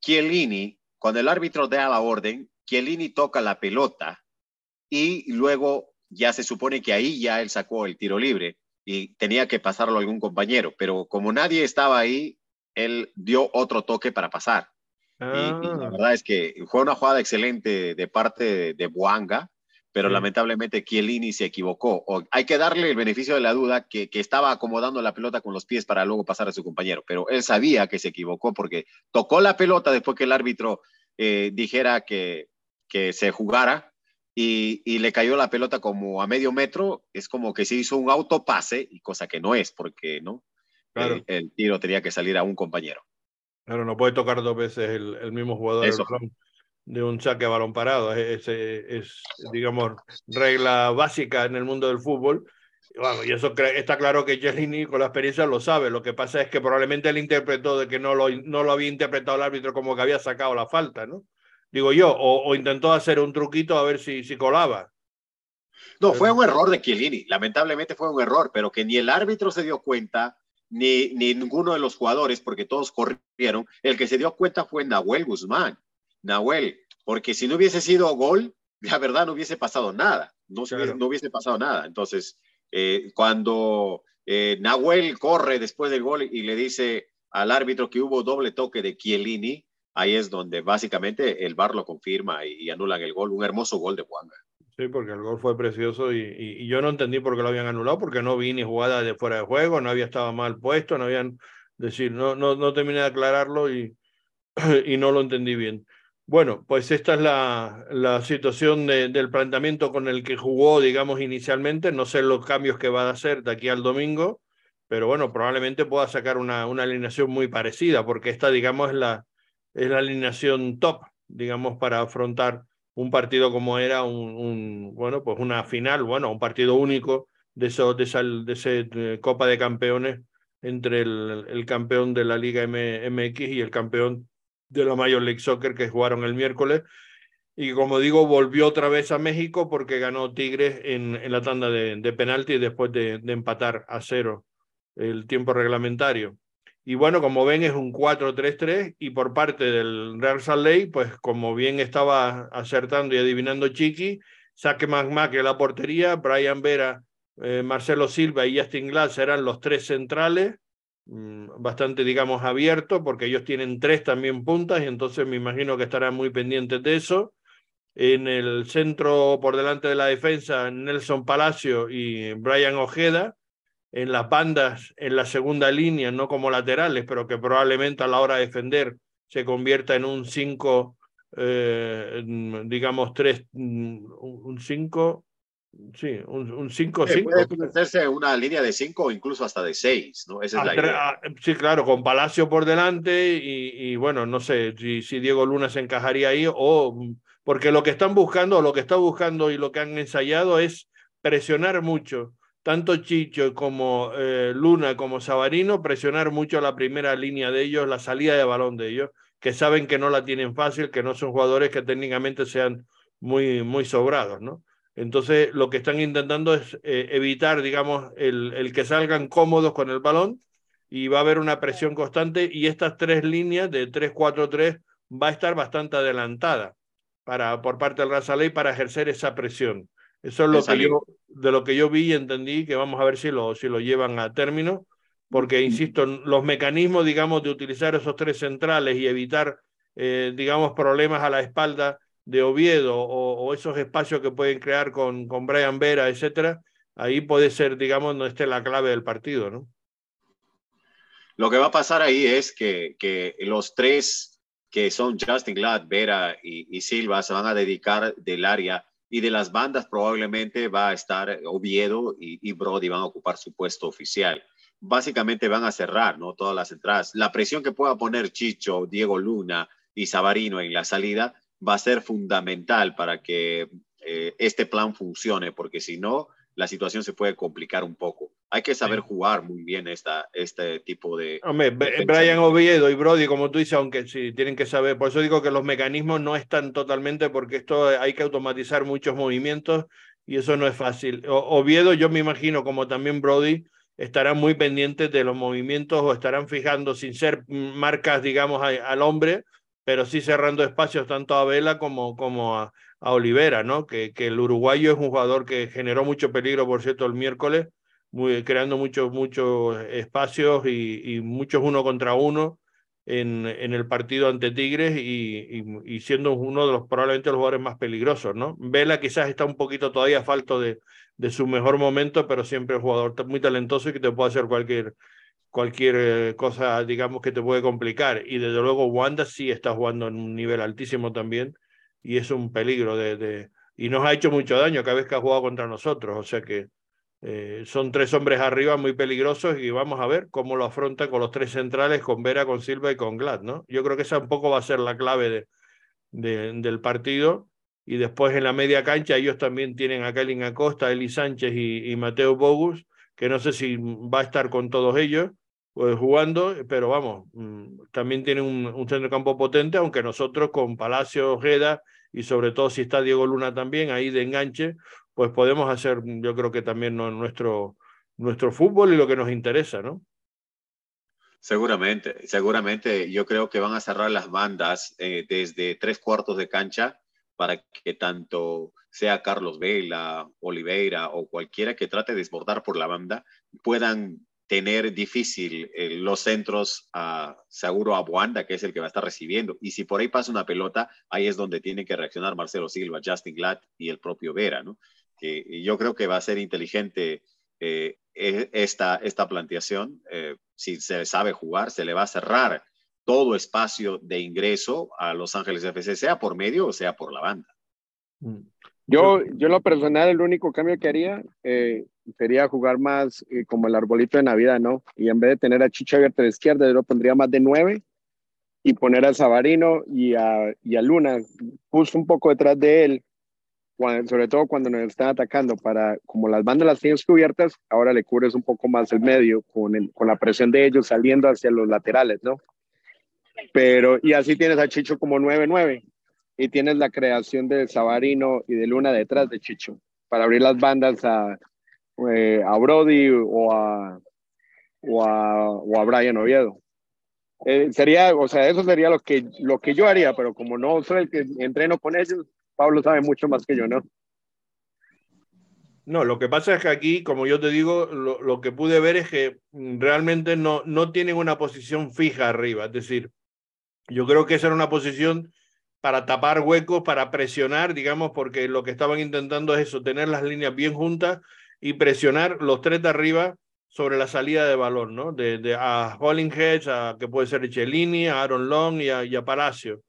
E: Chiellini, cuando el árbitro da la orden, Chiellini toca la pelota y luego ya se supone que ahí ya él sacó el tiro libre y tenía que pasarlo a algún compañero, pero como nadie estaba ahí, él dio otro toque para pasar. Y, la ah. verdad es que fue una jugada excelente de parte de, de Buanga, pero lamentablemente Chiellini se equivocó. O hay que darle el beneficio de la duda que, que, estaba acomodando la pelota con los pies para luego pasar a su compañero, pero él sabía que se equivocó porque tocó la pelota después que el árbitro eh, dijera que, que se jugara y, y, le cayó la pelota como a medio metro. Es como que se hizo un autopase, y cosa que no es, porque no el, tiro tenía que salir a un compañero.
A: Claro, no puede tocar dos veces el, el mismo jugador. Eso de un saque a balón parado. Es, es, digamos, regla básica en el mundo del fútbol. Bueno, y eso está claro que Jelini con la experiencia lo sabe. Lo que pasa es que probablemente él interpretó de que no lo, no lo había interpretado el árbitro como que había sacado la falta, ¿no? Digo yo, o, intentó hacer un truquito a ver si, si colaba.
E: No, fue un error de Chiellini. Lamentablemente fue un error, pero que ni el árbitro se dio cuenta, ni, ni ninguno de los jugadores, porque todos corrieron. El que se dio cuenta fue Nahuel Guzmán. Nahuel, porque si no hubiese sido gol, la verdad no hubiese pasado nada, no, no hubiese pasado nada. Entonces, eh, cuando eh, Nahuel corre después del gol y le dice al árbitro que hubo doble toque de Chiellini, ahí es donde básicamente el VAR lo confirma y, anulan el gol, un hermoso gol de Juanga.
A: Sí, porque el gol fue precioso y, y, yo no entendí por qué lo habían anulado, porque no vi ni jugada de fuera de juego, no había estado mal puesto, no habían, decir, no, no, no terminé de aclararlo y, y no lo entendí bien. Bueno, pues esta es la, la situación del planteamiento con el que jugó, digamos, inicialmente. No sé los cambios que va a hacer de aquí al domingo, pero bueno, probablemente pueda sacar una, una alineación muy parecida, porque esta, digamos, es la, es la alineación top, digamos, para afrontar un partido como era un, un bueno, pues una final, bueno, un partido único de, eso, de esa de ese, Copa de Campeones entre el, el campeón de la Liga MX y el campeón de la Major League Soccer que jugaron el miércoles y como digo, volvió otra vez a México porque ganó Tigres en, en la tanda de, de penalti después de, empatar a cero el tiempo reglamentario. Y bueno, como ven, es un 4-3-3 y por parte del Real Salt Lake, pues como bien estaba acertando y adivinando Chiqui, saque más que la portería, Brian Vera, eh, Marcelo Silva y Justin Glass eran los tres centrales bastante, digamos, abierto, porque ellos tienen tres también puntas y entonces me imagino que estarán muy pendientes de eso. En el centro, por delante de la defensa, Nelson Palacio y Brian Ojeda. En las bandas, en la segunda línea, no como laterales, pero que probablemente a la hora de defender se convierta en un 5, eh, digamos, tres, mm, un 5, Sí, un 5 5
E: Puede hacerse una línea de 5 o incluso hasta de 6, ¿no? Esa es la idea.
A: Ah, sí, claro, con Palacio por delante y, bueno, no sé si, si, Diego Luna se encajaría ahí o porque lo que están buscando, lo que está buscando y lo que han ensayado es presionar mucho, tanto Chicho como eh, Luna como Sabarino, presionar mucho la primera línea de ellos, la salida de balón de ellos, que saben que no la tienen fácil, que no son jugadores que técnicamente sean muy, muy sobrados, ¿no? Entonces, lo que están intentando es eh, evitar, digamos, el, el, que salgan cómodos con el balón y va a haber una presión constante y estas tres líneas de 3-4-3 va a estar bastante adelantada para, por parte del Razaley para ejercer esa presión. Eso es lo que yo, de lo que yo vi y entendí que vamos a ver si lo, si lo llevan a término, porque, insisto, los mecanismos, digamos, de utilizar esos tres centrales y evitar, eh, digamos, problemas a la espalda de Oviedo o, esos espacios que pueden crear con, con Brian Vera, etcétera, ahí puede ser, digamos, no esté la clave del partido, ¿no?
E: Lo que va a pasar ahí es que, que los tres que son Justin Glad, Vera y, Silva se van a dedicar del área y de las bandas probablemente va a estar Oviedo y, y Brody van a ocupar su puesto oficial básicamente van a cerrar, ¿no? Todas las entradas. La presión que pueda poner Chicho, Diego Luna y Sabarino en la salida va a ser fundamental para que eh, este plan funcione, porque si no, la situación se puede complicar un poco. Hay que saber jugar muy bien esta, este tipo de...
A: Hombre, Brian Oviedo y Brody, como tú dices, aunque sí tienen que saber, por eso digo que los mecanismos no están totalmente, porque esto hay que automatizar muchos movimientos y eso no es fácil. Oviedo, yo me imagino, como también Brody, estarán muy pendientes de los movimientos o estarán fijando sin ser marcas, digamos, al hombre, pero sí cerrando espacios tanto a Vela como, como a, Olivera, ¿no? Que, que, el uruguayo es un jugador que generó mucho peligro, por cierto, el miércoles, creando muchos muchos espacios y, muchos uno contra uno en, en el partido ante Tigres y, y, siendo uno de los probablemente los jugadores más peligrosos, ¿no? Vela quizás está un poquito todavía falto de, de su mejor momento, pero siempre es un jugador muy talentoso y que te puede hacer cualquier, cualquier eh, cosa, digamos, que te puede complicar. Y desde luego Wanda sí está jugando en un nivel altísimo también y es un peligro de, de... y nos ha hecho mucho daño cada vez que ha jugado contra nosotros. O sea que eh, son tres hombres arriba muy peligrosos y vamos a ver cómo lo afronta con los tres centrales, con Vera, con Silva y con Glad, ¿no? Yo creo que esa un poco va a ser la clave de, de del partido y después en la media cancha ellos también tienen a Kelly Acosta, Eli Sánchez y, Mateo Bogus, que no sé si va a estar con todos ellos pues, jugando, pero vamos, mm, también tienen un, un centro de campo potente, aunque nosotros con Palacio, Ojeda y sobre todo si está Diego Luna también ahí de enganche, pues podemos hacer yo creo que también nuestro, nuestro fútbol y lo que nos interesa, ¿no?
E: Seguramente, seguramente yo creo que van a cerrar las bandas eh, desde tres cuartos de cancha para que tanto sea Carlos Vela, Oliveira o cualquiera que trate de desbordar por la banda, puedan tener difícil eh, los centros a seguro a Buanda, que es el que va a estar recibiendo. Y si por ahí pasa una pelota, ahí es donde tiene que reaccionar Marcelo Silva, Justin Glad y el propio Vera, ¿no? Que yo creo que va a ser inteligente eh, e, esta, esta planteación. Eh, si se sabe jugar, se le va a cerrar todo espacio de ingreso a Los Ángeles FC, sea por medio o sea por la banda.
C: Mm. Yo, yo lo personal, el único cambio que haría eh, sería jugar más eh, como el arbolito de Navidad, ¿no? Y en vez de tener a Chicha abierta a la izquierda, yo lo pondría más de nueve y poner a Sabarino y a, y a Luna justo un poco detrás de él, sobre todo cuando nos están atacando, para como las bandas las tienes cubiertas, ahora le cubres un poco más el medio con, con la presión de ellos saliendo hacia los laterales, ¿no? Pero, y así tienes a Chicho como 9-9 y tienes la creación de Sabarino y de Luna detrás de Chicho para abrir las bandas a, eh, a Brody o a, o a, o a Brian Oviedo. Eh, sería, o sea, eso sería lo que, lo que yo haría, pero como no soy el que entreno con ellos, Pablo sabe mucho más que yo, ¿no?
A: No, lo que pasa es que aquí, como yo te digo, lo, lo, que pude ver es que realmente no, no tienen una posición fija arriba. Es decir, yo creo que esa era una posición para tapar huecos, para presionar, digamos, porque lo que estaban intentando es eso, tener las líneas bien juntas y presionar los tres de arriba sobre la salida de balón, ¿no? De, de a Hollinghead, a que puede ser Cellini, a Aaron Long y a, y a Palacio.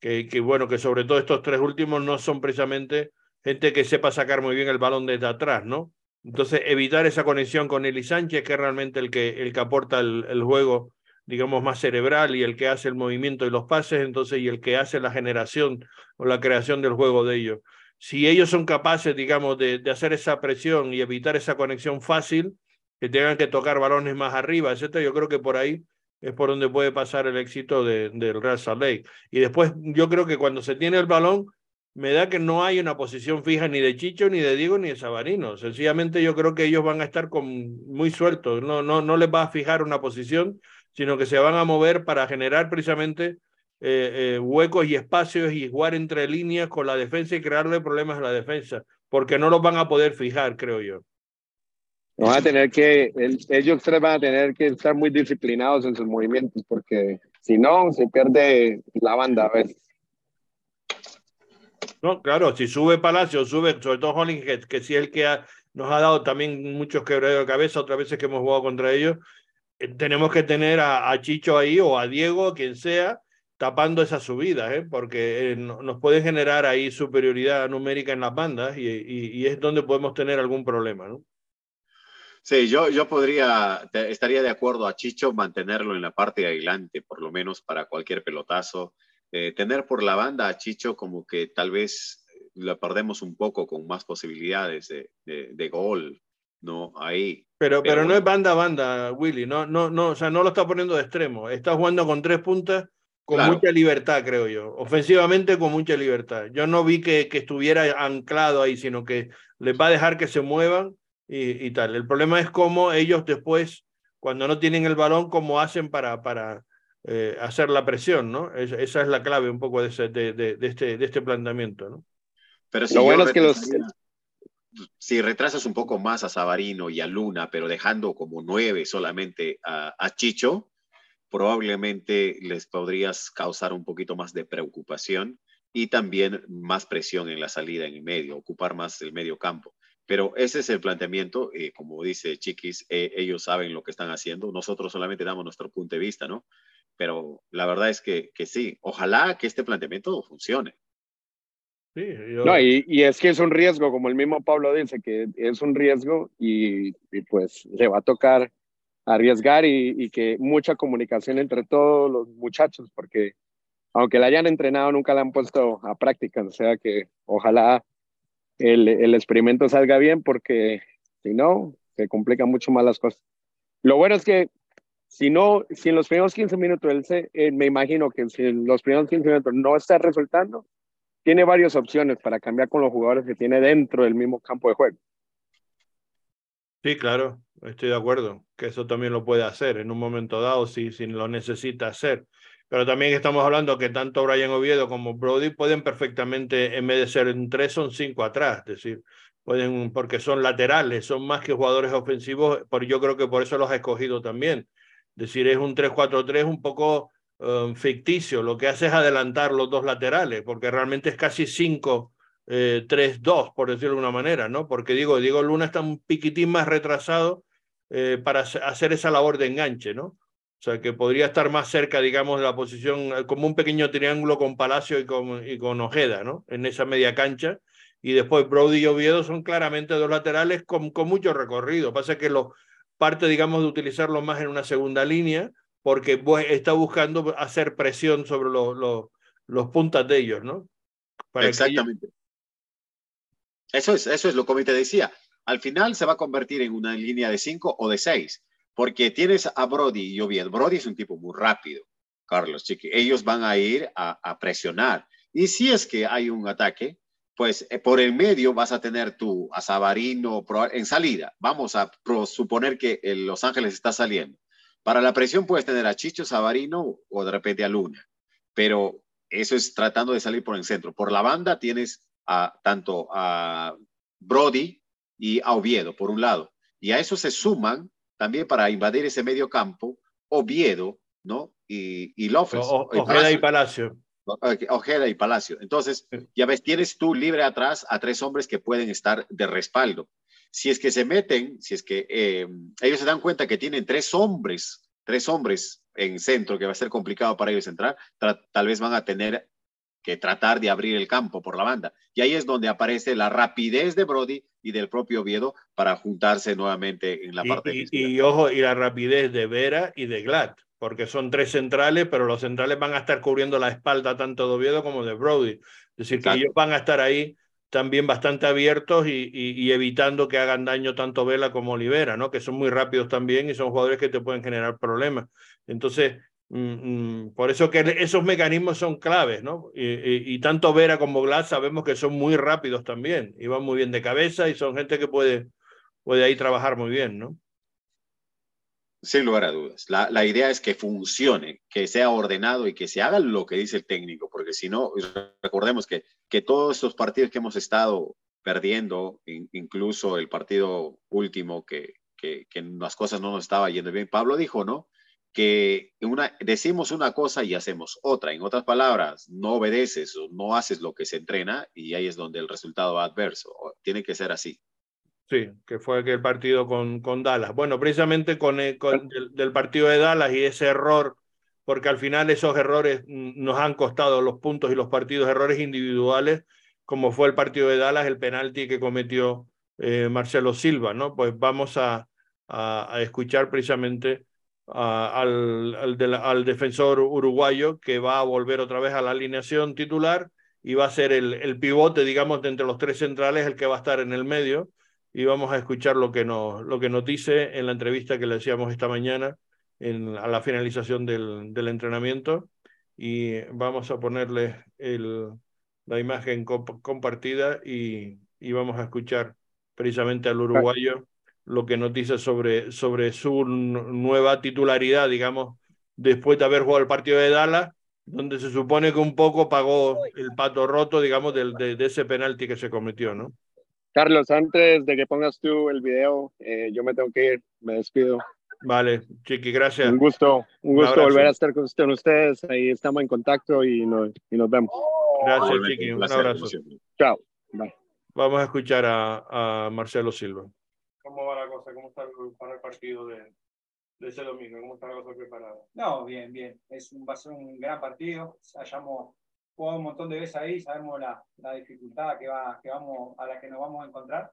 A: Que, que, bueno, que sobre todo estos tres últimos no son precisamente gente que sepa sacar muy bien el balón desde atrás, ¿no? Entonces, evitar esa conexión con Eli Sánchez, que es realmente el que, el que aporta el, el juego digamos, más cerebral y el que hace el movimiento y los pases, entonces, y el que hace la generación o la creación del juego de ellos. Si ellos son capaces, digamos, de, hacer esa presión y evitar esa conexión fácil, que tengan que tocar balones más arriba, etcétera, yo creo que por ahí es por donde puede pasar el éxito de, del Real Salt Lake. Y después, yo creo que cuando se tiene el balón, me da que no hay una posición fija ni de Chicho, ni de Diego, ni de Sabarino. Sencillamente yo creo que ellos van a estar con, muy sueltos, no, no, no les va a fijar una posición, sino que se van a mover para generar precisamente eh, eh, huecos y espacios y jugar entre líneas con la defensa y crearle problemas a la defensa, porque no los van a poder fijar, creo yo.
C: Van a tener que, ellos tres van a tener que estar muy disciplinados en sus movimientos porque si no, se pierde la banda a veces.
A: No, claro, si sube Palacio, sube sobre todo Hollinghead, que sí es el que nos ha dado también muchos quebraderos de cabeza, otras veces que hemos jugado contra ellos, eh, tenemos que tener a, Chicho ahí o a Diego, quien sea, tapando esas subidas, ¿eh? porque eh, nos puede generar ahí superioridad numérica en las bandas y, y, es donde podemos tener algún problema, ¿no?
E: Sí, yo, yo podría, estaría de acuerdo a Chicho mantenerlo en la parte de adelante, por lo menos para cualquier pelotazo. Eh, tener por la banda a Chicho como que tal vez la perdemos un poco con más posibilidades de, de, gol, ¿no? Ahí.
A: Pero, pero, no es banda a banda, Willy, no, no, no, o sea, no lo está poniendo de extremo, está jugando con tres puntas con mucha libertad, creo yo. Ofensivamente con mucha libertad. Yo no vi que, que, estuviera anclado ahí, sino que les va a dejar que se muevan y, tal. El problema es cómo ellos después, cuando no tienen el balón, cómo hacen para, para eh, hacer la presión, ¿no? esa es la clave un poco de, de, de, este, de este planteamiento, ¿no?
E: Pero si Lo bueno es que los... Si retrasas un poco más a Sabarino y a Luna, pero dejando como nueve solamente a, a Chicho, probablemente les podrías causar un poquito más de preocupación y también más presión en la salida en el medio, ocupar más el medio campo. Pero ese es el planteamiento, eh, como dice Chiquis, eh, ellos saben lo que están haciendo, nosotros solamente damos nuestro punto de vista, ¿no? Pero la verdad es que, que sí, ojalá que este planteamiento funcione.
C: Sí, No, y, y, es que es un riesgo, como el mismo Pablo dice, que es un riesgo y, y pues le va a tocar arriesgar y, que mucha comunicación entre todos los muchachos, porque aunque la hayan entrenado, nunca la han puesto a práctica, o sea que ojalá el, experimento salga bien, porque si no, se complican mucho más las cosas. Lo bueno es que si no, si en los primeros 15 minutos, eh, me imagino que si en los primeros 15 minutos no está resultando, tiene varias opciones para cambiar con los jugadores que tiene dentro del mismo campo de juego.
A: Sí, claro, estoy de acuerdo, que eso también lo puede hacer en un momento dado si, si lo necesita hacer. Pero también estamos hablando que tanto Brian Oviedo como Brody pueden perfectamente, en vez de ser en tres, son cinco atrás. Es decir, pueden, porque son laterales, son más que jugadores ofensivos, por, yo creo que por eso los ha escogido también. Es decir, es un 3-4-3 un poco um, ficticio. Lo que hace es adelantar los dos laterales, porque realmente es casi 5 eh, 3-2, por decirlo de una manera, ¿no? Porque digo, Diego Luna está un piquitín más retrasado eh, para hacer esa labor de enganche, ¿no? O sea, que podría estar más cerca, digamos, de la posición, eh, como un pequeño triángulo con Palacio y con, y con Ojeda, ¿no? En esa media cancha. Y después Brody y Oviedo son claramente dos laterales con, con mucho recorrido. Pasa que lo, parte, digamos, de utilizarlo más en una segunda línea, porque está buscando hacer presión sobre los, los puntas de ellos, ¿no?
E: Exactamente. Eso es, eso es lo que te decía. Al final se va a convertir en una línea de cinco o de seis, porque tienes a Brody y Oviedo. Brody es un tipo muy rápido, Carlos, chiqui. Ellos van a ir a, presionar. Y si es que hay un ataque, pues eh, por el medio vas a tener tú a Sabarino en salida. Vamos a suponer que Los Ángeles está saliendo. Para la presión puedes tener a Chicho, Sabarino o de repente a Luna, pero eso es tratando de salir por el centro. Por la banda tienes a, tanto a Brody y a Oviedo, por un lado. Y a eso se suman también para invadir ese medio campo Oviedo, ¿no? Y, y López.
A: Ojeda y Palacio.
E: Ojeda y Palacio. Entonces, ya ves, tienes tú libre atrás a tres hombres que pueden estar de respaldo. Si es que se meten, si es que eh, ellos se dan cuenta que tienen tres hombres, tres hombres en centro, que va a ser complicado para ellos entrar, tal vez van a tener que tratar de abrir el campo por la banda. Y ahí es donde aparece la rapidez de Brody y del propio Oviedo para juntarse nuevamente en la parte.
A: Y, y, ojo, y la rapidez de Vera y de Glad, porque son tres centrales, pero los centrales van a estar cubriendo la espalda tanto de Oviedo como de Brody. Es decir, que ellos van a estar ahí también bastante abiertos y, y, evitando que hagan daño tanto Vela como Olivera, ¿no? que son muy rápidos también y son jugadores que te pueden generar problemas. Entonces, por eso que esos mecanismos son claves, ¿no? Y, tanto Vera como Glass sabemos que son muy rápidos también, y van muy bien de cabeza y son gente que puede, puede ahí trabajar muy bien, ¿no?
E: Sin lugar a dudas. La, idea es que funcione, que sea ordenado y que se haga lo que dice el técnico, porque si no, recordemos que, que todos estos partidos que hemos estado perdiendo, incluso el partido último que, que, que las cosas no nos estaban yendo bien. Pablo dijo, ¿no? Que una, decimos una cosa y hacemos otra. En otras palabras, no obedeces o no haces lo que se entrena y ahí es donde el resultado va adverso. Tiene que ser así.
A: Sí, que fue aquel partido con, con Dallas. Bueno, precisamente con, el, con del, partido de Dallas y ese error, porque al final esos errores nos han costado los puntos y los partidos, errores individuales, como fue el partido de Dallas, el penalti que cometió eh, Marcelo Silva, ¿no? Pues vamos a, a, a escuchar precisamente al, al, al, defensor uruguayo que va a volver otra vez a la alineación titular y va a ser el, el, pivote, digamos, de entre los tres centrales, el que va a estar en el medio. Y vamos a escuchar lo que nos, lo que nos dice en la entrevista que le hacíamos esta mañana en, a la finalización del, del entrenamiento. Y vamos a ponerle el, la imagen comp compartida y, y vamos a escuchar precisamente al uruguayo lo que nos dice sobre, sobre su nueva titularidad, digamos, después de haber jugado el partido de Dallas, donde se supone que un poco pagó el pato roto, digamos, del, de, de, ese penalti que se cometió, ¿no?
C: Carlos, antes de que pongas tú el video, eh, yo me tengo que ir, me despido.
A: Vale, Chiqui, gracias.
C: Un gusto, un gusto un volver a estar con ustedes. Ahí estamos en contacto y nos, y nos vemos.
A: Gracias, Chiqui. Un abrazo.
C: Chao. Bye.
A: Vamos a escuchar a, a Marcelo Silva. ¿Cómo va la cosa? ¿Cómo está para el partido de, de ese domingo? ¿Cómo está la cosa preparada?
F: No, bien, bien. Es un, va a ser un gran partido. Hayamos jugado un montón de veces ahí, sabemos la, la dificultad que, va, que vamos, a la que nos vamos a encontrar,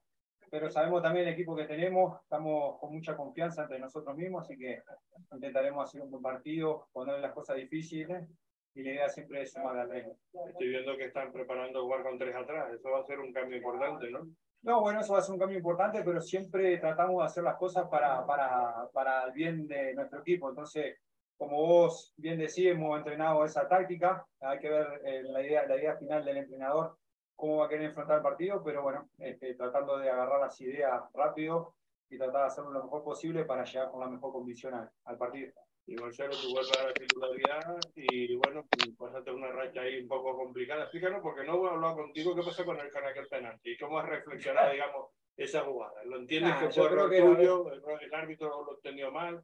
F: pero sabemos también el equipo que tenemos, estamos con mucha confianza entre nosotros mismos, así que intentaremos hacer un buen partido, poner las cosas difíciles y la idea siempre es sumar al reino.
A: Estoy viendo que están preparando jugar con tres atrás, eso va a ser un cambio importante, ¿no?
F: No, bueno, eso va a ser un cambio importante, pero siempre tratamos de hacer las cosas para, para, para el bien de nuestro equipo. Entonces, como vos bien decís, hemos entrenado esa táctica. Hay que ver eh, la, idea, la idea final del entrenador, cómo va a querer enfrentar el partido, pero bueno, este, tratando de agarrar las ideas rápido y tratar de hacerlo lo mejor posible para llegar con la mejor condición al, al partido
A: y Marcelo, tú vuelves a la titularidad y bueno, pasaste una racha ahí un poco complicada. Explícanos, porque no voy a hablar contigo, ¿qué pasó con el aquel penalti? ¿Y cómo has reflexionado, digamos, esa jugada? ¿Lo entiendes ah, que fue error tuyo? El, el, árbitro lo entendió mal.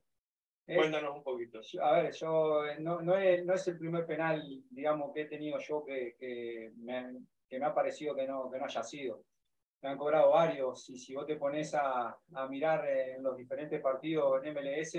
A: Cuéntanos un poquito.
F: A ver, yo no, no, es, no es el primer penal, digamos, que he tenido yo que, que, me, que me ha parecido que no, que no haya sido. Me han cobrado varios y si vos te pones a, a mirar en los diferentes partidos en MLS,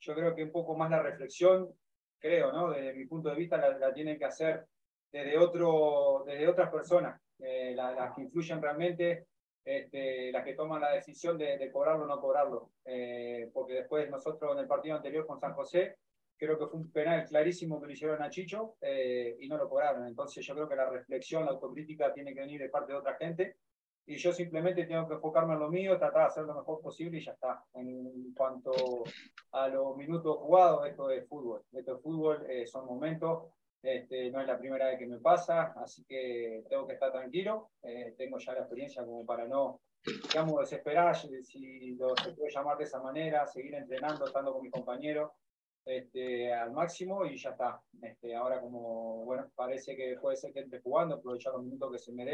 F: yo creo que un poco más la reflexión, creo, ¿no? Desde mi punto de vista, la, la tienen que hacer desde, otro, desde otras personas, eh, las, las, que influyen realmente, este, las que toman la decisión de, de cobrarlo o no cobrarlo. Eh, porque después nosotros en el partido anterior con San José, creo que fue un penal clarísimo que le hicieron a Chicho eh, y no lo cobraron. Entonces yo creo que la reflexión, la autocrítica tiene que venir de parte de otra gente y yo simplemente tengo que enfocarme en lo mío, tratar de hacer lo mejor posible y ya está. En cuanto a los minutos jugados, esto es fútbol. Esto es fútbol, eh, son momentos, este, no es la primera vez que me pasa, así que tengo que estar tranquilo. Eh, tengo ya la experiencia como para no, digamos, desesperar, si lo se puede llamar de esa manera, seguir entrenando, estando con mis compañeros. Este, al máximo y ya está. Este, ahora como, bueno, parece que puede ser que entre jugando, aprovechar los minutos que se me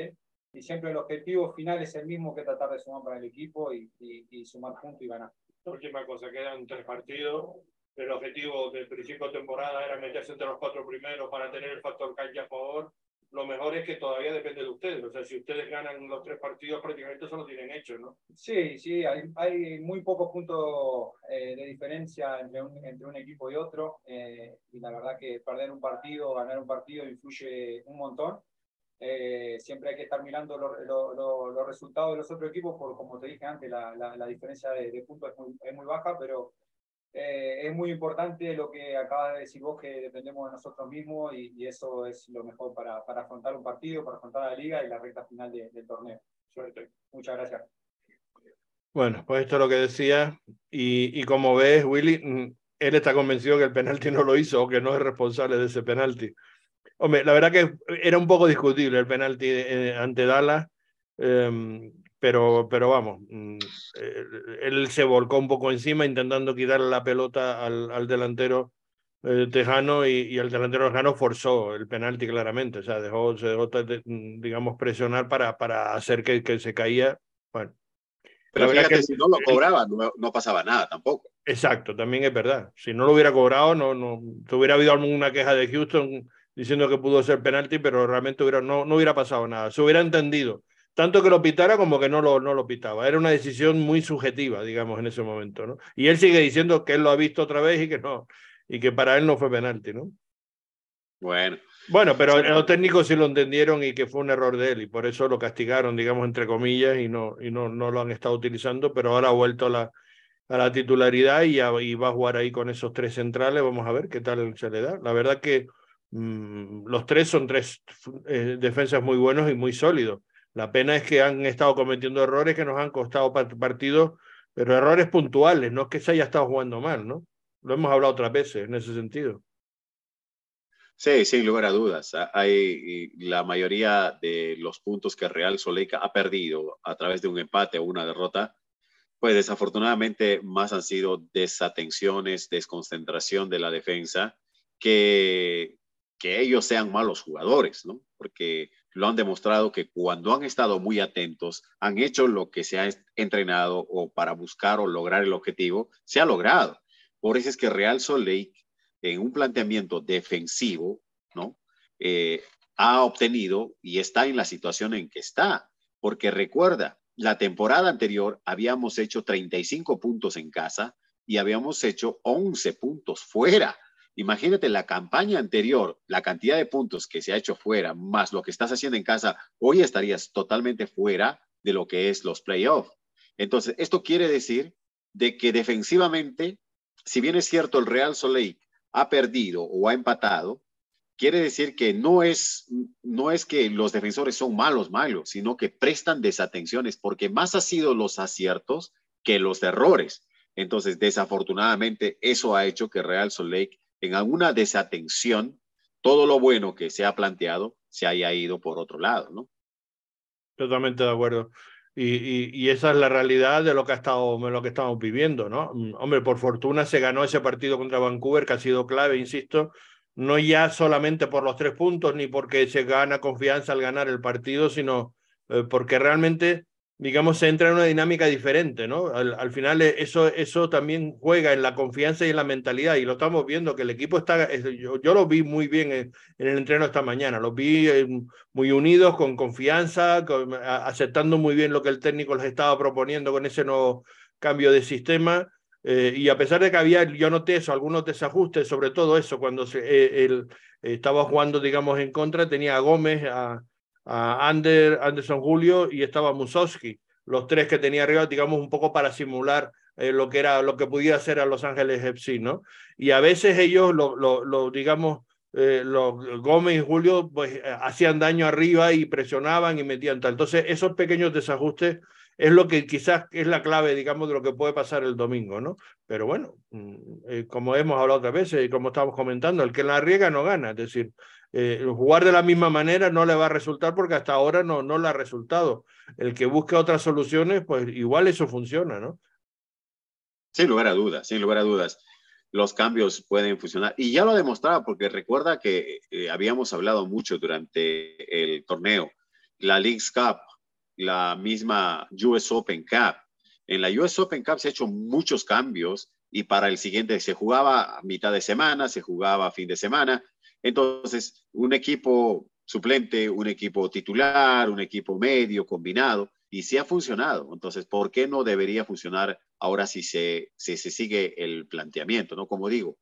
F: y siempre el objetivo final es el mismo que tratar de sumar para el equipo y, y, y sumar puntos y ganar.
A: Última cosa, quedan tres partidos. El objetivo del principio de temporada era meterse entre los cuatro primeros para tener el factor cancha a favor. Lo mejor es que todavía depende de ustedes. O sea, si ustedes ganan los tres partidos, prácticamente eso lo tienen hecho, ¿no?
F: Sí, sí, hay, hay muy pocos puntos eh, de diferencia entre un, entre un equipo y otro. Eh, y la verdad que perder un partido, ganar un partido, influye un montón. Eh, siempre hay que estar mirando los lo, lo, lo resultados de los otros equipos, por como te dije antes, la, la, la diferencia de, de, puntos es muy, es muy baja, pero eh, es muy importante lo que acabas de decir vos, que dependemos de nosotros mismos y, y eso es lo mejor para, para, afrontar un partido, para afrontar la liga y la recta final de, del torneo. Suerte. Muchas gracias.
A: Bueno, pues esto es lo que decía, y, y como ves, Willy, mm, él está convencido que el penalti no lo hizo o que no es responsable de ese penalti. Hombre, la verdad que era un poco discutible el penalti eh, ante Dallas, eh, pero, pero vamos, eh, él se volcó un poco encima intentando quitarle la pelota al, al delantero eh, tejano y, y, el delantero tejano forzó el penalti claramente, o sea, dejó, se dejó, digamos, presionar para, para hacer que, que se caía. Bueno,
E: Pero fíjate, que, si no lo cobraba, no, pasaba nada tampoco.
A: Exacto, también es verdad. Si no lo hubiera cobrado, no, no, hubiera habido alguna queja de Houston diciendo que pudo ser penalti, pero realmente hubiera, no, no hubiera pasado nada. Se hubiera entendido. Tanto que lo pitara como que no lo, no lo pitaba. Era una decisión muy subjetiva, digamos, en ese momento. ¿no? Y él sigue diciendo que él lo ha visto otra vez y que no, y que para él no fue penalti, ¿no?
E: Bueno.
A: Bueno, pero los técnicos sí lo entendieron y que fue un error de él y por eso lo castigaron, digamos, entre comillas, y no, y no, no lo han estado utilizando, pero ahora ha vuelto a la, a la titularidad y, va a jugar ahí con esos tres centrales. Vamos a ver qué tal se le da. La verdad que los tres son tres eh, defensas muy buenos y muy sólidos. La pena es que han estado cometiendo errores que nos han costado partidos, pero errores puntuales, no es que se haya estado jugando mal, ¿no? Lo hemos hablado otras veces en ese sentido.
E: Sí, sin lugar a dudas. Hay la mayoría de los puntos que Real Soleica ha perdido a través de un empate o una derrota, pues desafortunadamente más han sido desatenciones, desconcentración de la defensa que, que ellos sean malos jugadores, ¿no? Porque lo han demostrado que cuando han estado muy atentos, han hecho lo que se ha entrenado o para buscar o lograr el objetivo, se ha logrado. Por eso es que Real Salt Lake, en un planteamiento defensivo, ¿no? Eh, ha obtenido y está en la situación en que está. Porque recuerda, la temporada anterior habíamos hecho 35 puntos en casa y habíamos hecho 11 puntos fuera. Imagínate la campaña anterior, la cantidad de puntos que se ha hecho fuera, más lo que estás haciendo en casa, hoy estarías totalmente fuera de lo que es los playoffs. Entonces, esto quiere decir de que defensivamente, si bien es cierto el Real Soleil ha perdido o ha empatado, quiere decir que no es, no es que los defensores son malos, malos, sino que prestan desatenciones, porque más ha sido los aciertos que los errores. Entonces, desafortunadamente, eso ha hecho que Real Soleil en alguna desatención, todo lo bueno que se ha planteado se haya ido por otro lado, ¿no?
A: Totalmente de acuerdo. Y, esa es la realidad de lo que, ha estado, lo que estamos viviendo, ¿no? Mm, hombre, por fortuna se ganó ese partido contra Vancouver, que ha sido clave, insisto, no ya solamente por los tres puntos, ni porque se gana confianza al ganar el partido, sino eh, porque realmente digamos, se entra en una dinámica diferente, ¿no? Al, final eh, eso, eso también juega en la confianza y en la mentalidad y lo estamos viendo, que el equipo está, yo, yo lo vi muy bien en, el entreno esta mañana, los vi eh, muy unidos, con confianza, aceptando muy bien lo que el técnico les estaba proponiendo con ese nuevo cambio de sistema. Eh, y a pesar de que había, yo noté eso, algunos desajustes, sobre todo eso, cuando se, él estaba jugando, digamos, en contra, tenía a Gómez, a Ander, Anderson Julio y estaba Musowski, los tres que tenía arriba, digamos, un poco para simular eh, lo que era, lo que podía hacer a Los Ángeles FC, ¿no? Y a veces ellos, lo, lo, digamos, eh, los Gómez y Julio, pues eh, hacían daño arriba y presionaban y metían tal. Entonces, esos pequeños desajustes es lo que quizás es la clave, digamos, de lo que puede pasar el domingo, ¿no? Pero bueno, mm, como hemos hablado otras veces y como estamos comentando, el que la riega no gana, es decir, eh, jugar de la misma manera no le va a resultar porque hasta ahora no, no le ha resultado. El que busque otras soluciones, pues igual eso funciona, ¿no?
E: Sin lugar a dudas, sin lugar a dudas. Los cambios pueden funcionar. Y ya lo demostraba porque recuerda que eh, habíamos hablado mucho durante el torneo. La League's Cup, la misma US Open Cup. En la US Open Cup se han hecho muchos cambios y para el siguiente se jugaba a mitad de semana, se jugaba a fin de semana entonces, un equipo suplente, un equipo titular, un equipo medio, combinado, y sí ha funcionado. Entonces, ¿por qué no debería funcionar ahora si se, se sigue el planteamiento? ¿no? Como digo,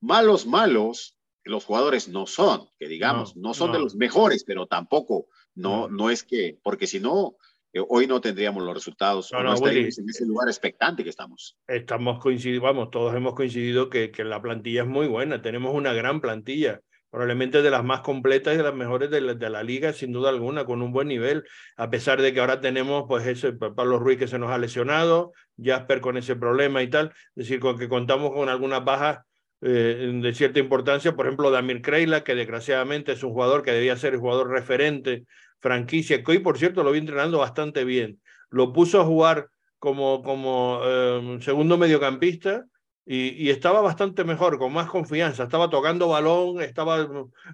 E: malos, malos, los jugadores no son, que digamos, no, son de los mejores, pero tampoco, no, no, es que, porque si no, eh, hoy no tendríamos los resultados, no, en ese lugar expectante que estamos.
A: Estamos vamos, todos hemos coincidido que, que la plantilla es muy buena, tenemos una gran plantilla probablemente de las más completas y de las mejores de la, liga, sin duda alguna, con un buen nivel, a pesar de que ahora tenemos pues ese Pablo Ruiz que se nos ha lesionado, Jasper con ese problema y tal, es decir, con que contamos con algunas bajas eh, de cierta importancia, por ejemplo, Damir Kreila, que desgraciadamente es un jugador que debía ser el jugador referente, franquicia, que hoy, por cierto, lo vi entrenando bastante bien. Lo puso a jugar como, como eh, segundo mediocampista y, estaba bastante mejor, con más confianza. Estaba tocando balón, estaba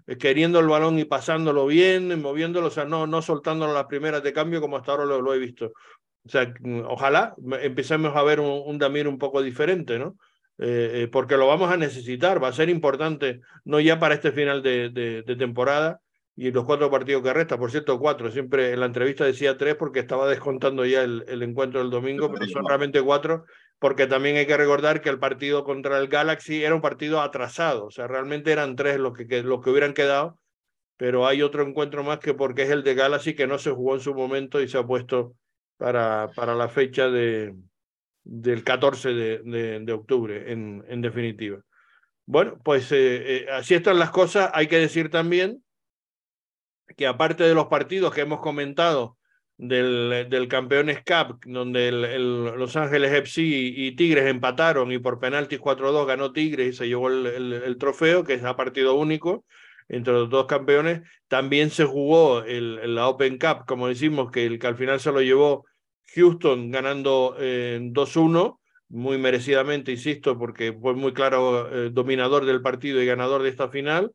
A: eh, queriendo el balón y pasándolo bien, moviéndolo, o sea, no, no soltándolo las primeras de cambio como hasta ahora lo, he visto. O sea, ojalá empecemos a ver un, Damir un poco diferente, ¿no? Eh, eh, porque lo vamos a necesitar, va a ser importante, no ya para este final de, de, temporada y los cuatro partidos que resta, por cierto, cuatro, siempre en la entrevista decía tres porque estaba descontando ya el, el encuentro del domingo, pero son realmente cuatro, porque también hay que recordar que el partido contra el Galaxy era un partido atrasado, o sea, realmente eran tres los que, los que hubieran quedado, pero hay otro encuentro más que porque es el de Galaxy que no se jugó en su momento y se ha puesto para, para la fecha de, del 14 de, de, octubre, en, definitiva. Bueno, pues eh, eh, así están las cosas. Hay que decir también que aparte de los partidos que hemos comentado del, del Campeones Cup, donde el, Los Ángeles FC y, Tigres empataron y por penaltis 4-2 ganó Tigres y se llevó el, el, trofeo, que es a partido único entre los dos campeones. También se jugó el, la Open Cup, como decimos, que, el, que al final se lo llevó Houston ganando eh, 2-1, muy merecidamente, insisto, porque fue muy claro eh, dominador del partido y ganador de esta final.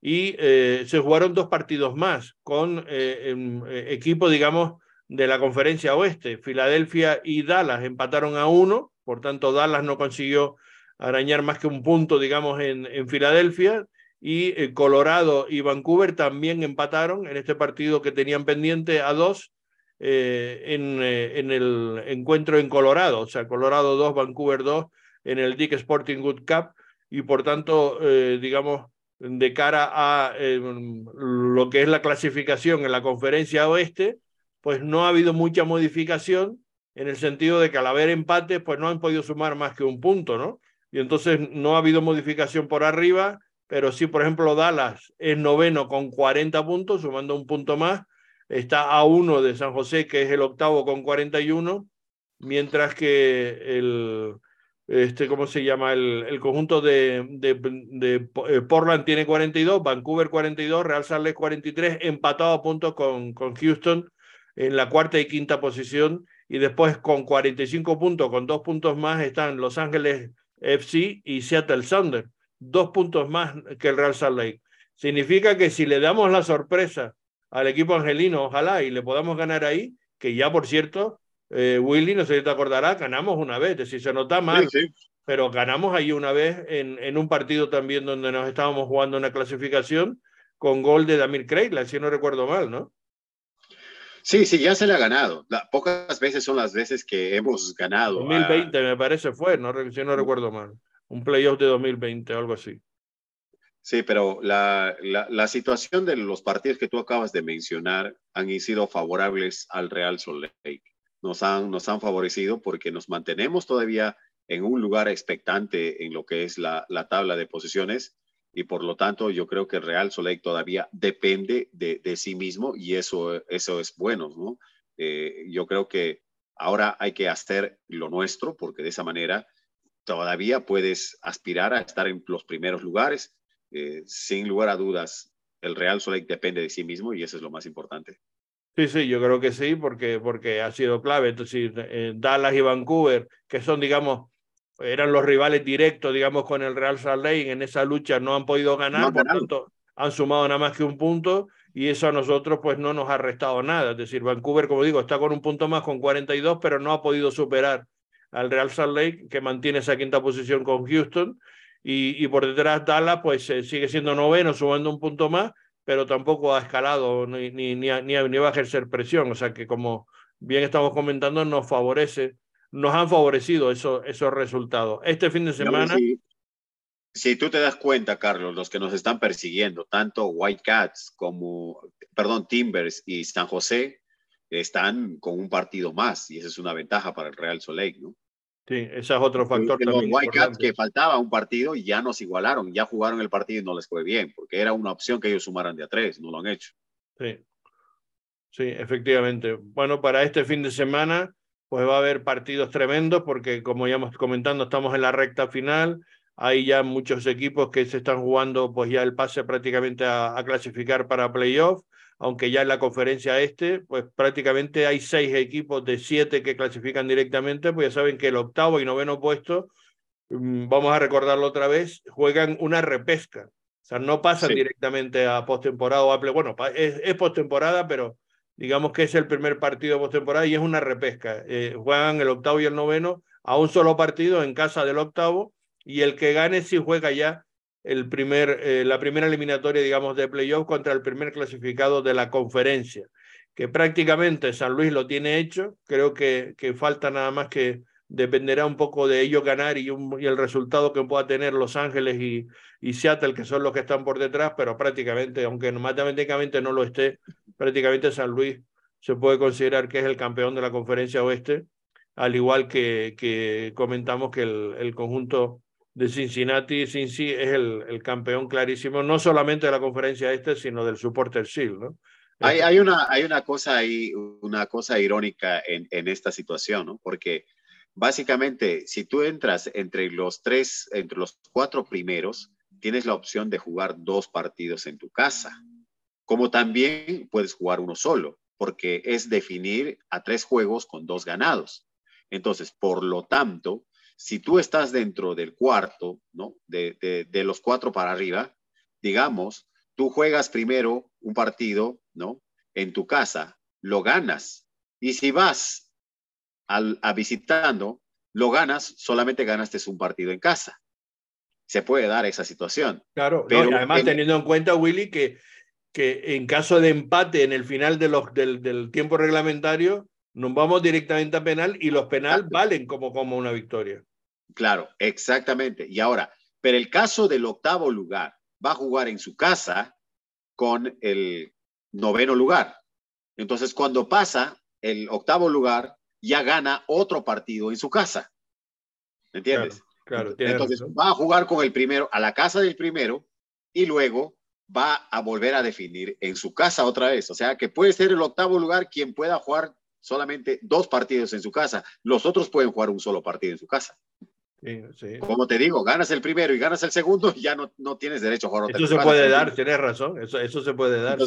A: Y eh, se jugaron dos partidos más con eh, em, equipo, digamos, de la conferencia oeste. Filadelfia y Dallas empataron a uno, por tanto Dallas no consiguió arañar más que un punto, digamos, en, en Filadelfia y eh, Colorado y Vancouver también empataron en este partido que tenían pendiente a dos eh, en, eh, en, el encuentro en Colorado, o sea, Colorado 2, Vancouver 2 en el Dick Sporting Good Cup y por tanto, digamos, de cara a lo que es la clasificación en la conferencia oeste, pues no ha habido mucha modificación en el sentido de que al haber empates, pues no han podido sumar más que un punto, ¿no? Y entonces no ha habido modificación por arriba pero sí, por ejemplo, Dallas es noveno con 40 puntos, sumando un punto más, está a uno de San José, que es el octavo con 41, mientras que el, este, ¿cómo se llama? El, el conjunto de, de, eh, Portland tiene 42, Vancouver 42, Real Salt Lake 43, empatado a puntos con, con Houston en la cuarta y quinta posición, y después con 45 puntos, con dos puntos más, están Los Ángeles FC y Seattle Thunder dos puntos más que el Real Salt Lake. Significa que si le damos la sorpresa al equipo angelino, ojalá, y le podamos ganar ahí, que ya por cierto, eh, Willy, no sé si te acordará, ganamos una vez, decir, se nota mal, pero ganamos ahí una vez en, en un partido también donde nos estábamos jugando una clasificación con gol de Damir Kreitla, si no recuerdo mal, ¿no?
E: Sí, sí, ya se le ha ganado. pocas veces son las veces que hemos ganado.
A: 2020 me parece fue, no, si no recuerdo mal un playoff de 2020, algo así.
E: Sí, pero la, la, situación de los partidos que tú acabas de mencionar han sido favorables al Real Salt Lake. Nos han, nos han favorecido porque nos mantenemos todavía en un lugar expectante en lo que es la, la tabla de posiciones y por lo tanto yo creo que el Real Lake todavía depende de, de sí mismo y eso, eso es bueno, ¿no? Eh, yo creo que ahora hay que hacer lo nuestro porque de esa manera todavía puedes aspirar a estar en los primeros lugares. Eh, sin lugar a dudas, el Real Salt depende de sí mismo y eso es lo más importante.
A: Sí, sí, yo creo que sí, porque, porque ha sido clave. Entonces, eh, Dallas y Vancouver, que son, digamos, eran los rivales directos, digamos, con el Real Salt Lake en esa lucha, no han podido ganar, por tanto, han sumado nada más que un punto y eso a nosotros, pues, no nos ha restado nada. Es decir, Vancouver, como digo, está con un punto más, con 42, pero no ha podido superar al Real Salt Lake, que mantiene esa quinta posición con Houston. Y, y por detrás Dallas, pues eh, sigue siendo noveno, sumando un punto más, pero tampoco ha escalado ni, ni, ni, ni, va a ejercer presión. O sea que, como bien estamos comentando, nos favorece, nos han favorecido eso, esos resultados. Este fin de semana.
E: si, si, tú te das cuenta, Carlos, los que nos están persiguiendo, tanto White Cats como, perdón, Timbers y San José, están con un partido más y esa es una ventaja para el Real Soleil, ¿no?
A: Sí, ese es otro factor
E: también. Los Whitecaps que faltaba un partido y ya nos igualaron, ya jugaron el partido y no les fue bien, porque era una opción que ellos sumaran de a tres, no lo han hecho.
A: Sí, sí, efectivamente. Bueno, para este fin de semana, pues va a haber partidos tremendos, porque como ya hemos comentando, estamos en la recta final. Hay ya muchos equipos que se están jugando, pues ya el pase prácticamente a, a clasificar para playoff aunque ya en la conferencia este, pues prácticamente hay seis equipos de siete que clasifican directamente, pues ya saben que el octavo y noveno puesto, mm, vamos a recordarlo otra vez, juegan una repesca. O sea, no pasan directamente a postemporada o a play. Bueno, es, es postemporada, pero digamos que es el primer partido postemporada y es una repesca. Eh, juegan el octavo y el noveno a un solo partido en casa del octavo y el que gane sí juega ya el primer, eh, la primera eliminatoria, digamos, de playoff contra el primer clasificado de la conferencia, que prácticamente San Luis lo tiene hecho. Creo que, que falta nada más que dependerá un poco de ellos ganar y, el resultado que pueda tener Los Ángeles y, y, Seattle, que son los que están por detrás, pero prácticamente, aunque matemáticamente no lo esté, prácticamente San Luis se puede considerar que es el campeón de la conferencia oeste, al igual que, comentamos que el, conjunto de Cincinnati, Cincy es el, el, campeón clarísimo, no solamente de la conferencia este, sino del Supporter Shield, ¿no?
E: Hay, hay, una, hay una cosa ahí, una cosa irónica en, en esta situación, ¿no? Porque básicamente, si tú entras entre los tres, entre los cuatro primeros, tienes la opción de jugar dos partidos en tu casa, como también puedes jugar uno solo, porque es definir a tres juegos con dos ganados. Entonces, por lo tanto, si tú estás dentro del cuarto, ¿no? De, de, los cuatro para arriba, digamos, tú juegas primero un partido, ¿no? En tu casa, lo ganas. Y si vas al, a visitando, lo ganas, solamente ganaste un partido en casa. Se puede dar esa situación.
A: Claro, pero además teniendo en cuenta, Willy, que, que en caso de empate en el final de los, del, del tiempo reglamentario, nos vamos directamente a penal y los penal valen como, como una victoria.
E: Claro, exactamente. Y ahora, pero el caso del octavo lugar va a jugar en su casa con el noveno lugar. Entonces, cuando pasa el octavo lugar, ya gana otro partido en su casa. ¿Me entiendes?
A: Claro,
E: Entonces, va a jugar con el primero, a la casa del primero, y luego va a volver a definir en su casa otra vez. O sea, que puede ser el octavo lugar quien pueda jugar solamente dos partidos en su casa. Los otros pueden jugar un solo partido en su casa. Como te digo, ganas el primero y ganas el segundo, ya no, no tienes derecho a jugar
A: Eso se puede dar, tienes razón, eso, eso se puede dar.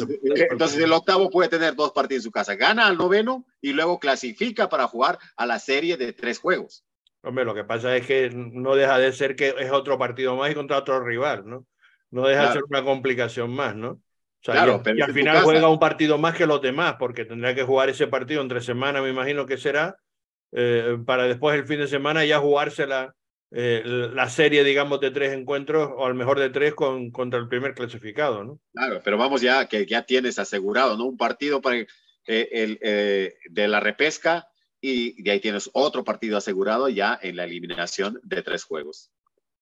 E: Entonces, el octavo puede tener dos partidos en su casa, gana al noveno y luego clasifica para jugar a la serie de tres juegos.
A: Hombre, lo que pasa es que no deja de ser que es otro partido más y contra otro rival, ¿no? No deja de ser una complicación más, ¿no? claro, y, al final juega un partido más que los demás, porque tendrá que jugar ese partido entre semana, me imagino que será, eh, para después el fin de semana ya jugársela eh, la serie, digamos, de tres encuentros, o al mejor de tres con, contra el primer clasificado, ¿no?
E: Claro, pero vamos ya, que ya tienes asegurado, ¿no? Un partido para, eh, el, eh, de la repesca y de ahí tienes otro partido asegurado ya en la eliminación de tres juegos.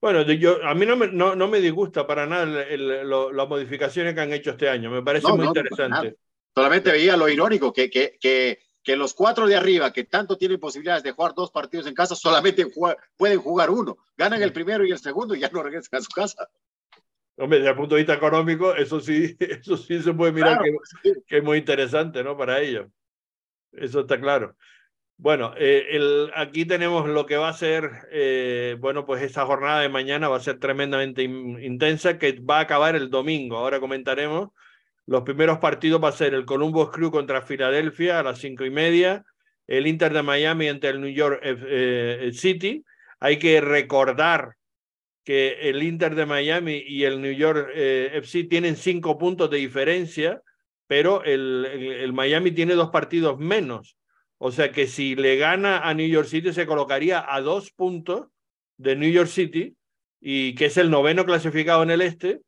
A: Bueno, yo, a mí no me, no, no me disgusta para nada las modificaciones que han hecho este año, me parece muy interesante.
E: Solamente veía lo irónico, que, que, que que los cuatro de arriba, que tanto tienen posibilidades de jugar dos partidos en casa, solamente pueden jugar uno. Ganan el primero y el segundo y ya no regresan a su casa.
A: Hombre, desde el punto de vista económico, eso sí, eso sí se puede mirar que, es muy interesante, ¿no? Para ellos. Eso está claro. Bueno, eh, el, aquí tenemos lo que va a ser, eh, bueno, pues esta jornada de mañana va a ser tremendamente intensa, que va a acabar el domingo. Ahora comentaremos los primeros partidos va a ser el Columbus Crew contra Filadelfia a las cinco y media, el Inter de Miami ante el New York eh, City. Hay que recordar que el Inter de Miami y el New York eh, FC tienen cinco puntos de diferencia, pero el, el, Miami tiene dos partidos menos. O sea que si le gana a New York City se colocaría a dos puntos de New York City y que es el noveno clasificado en el este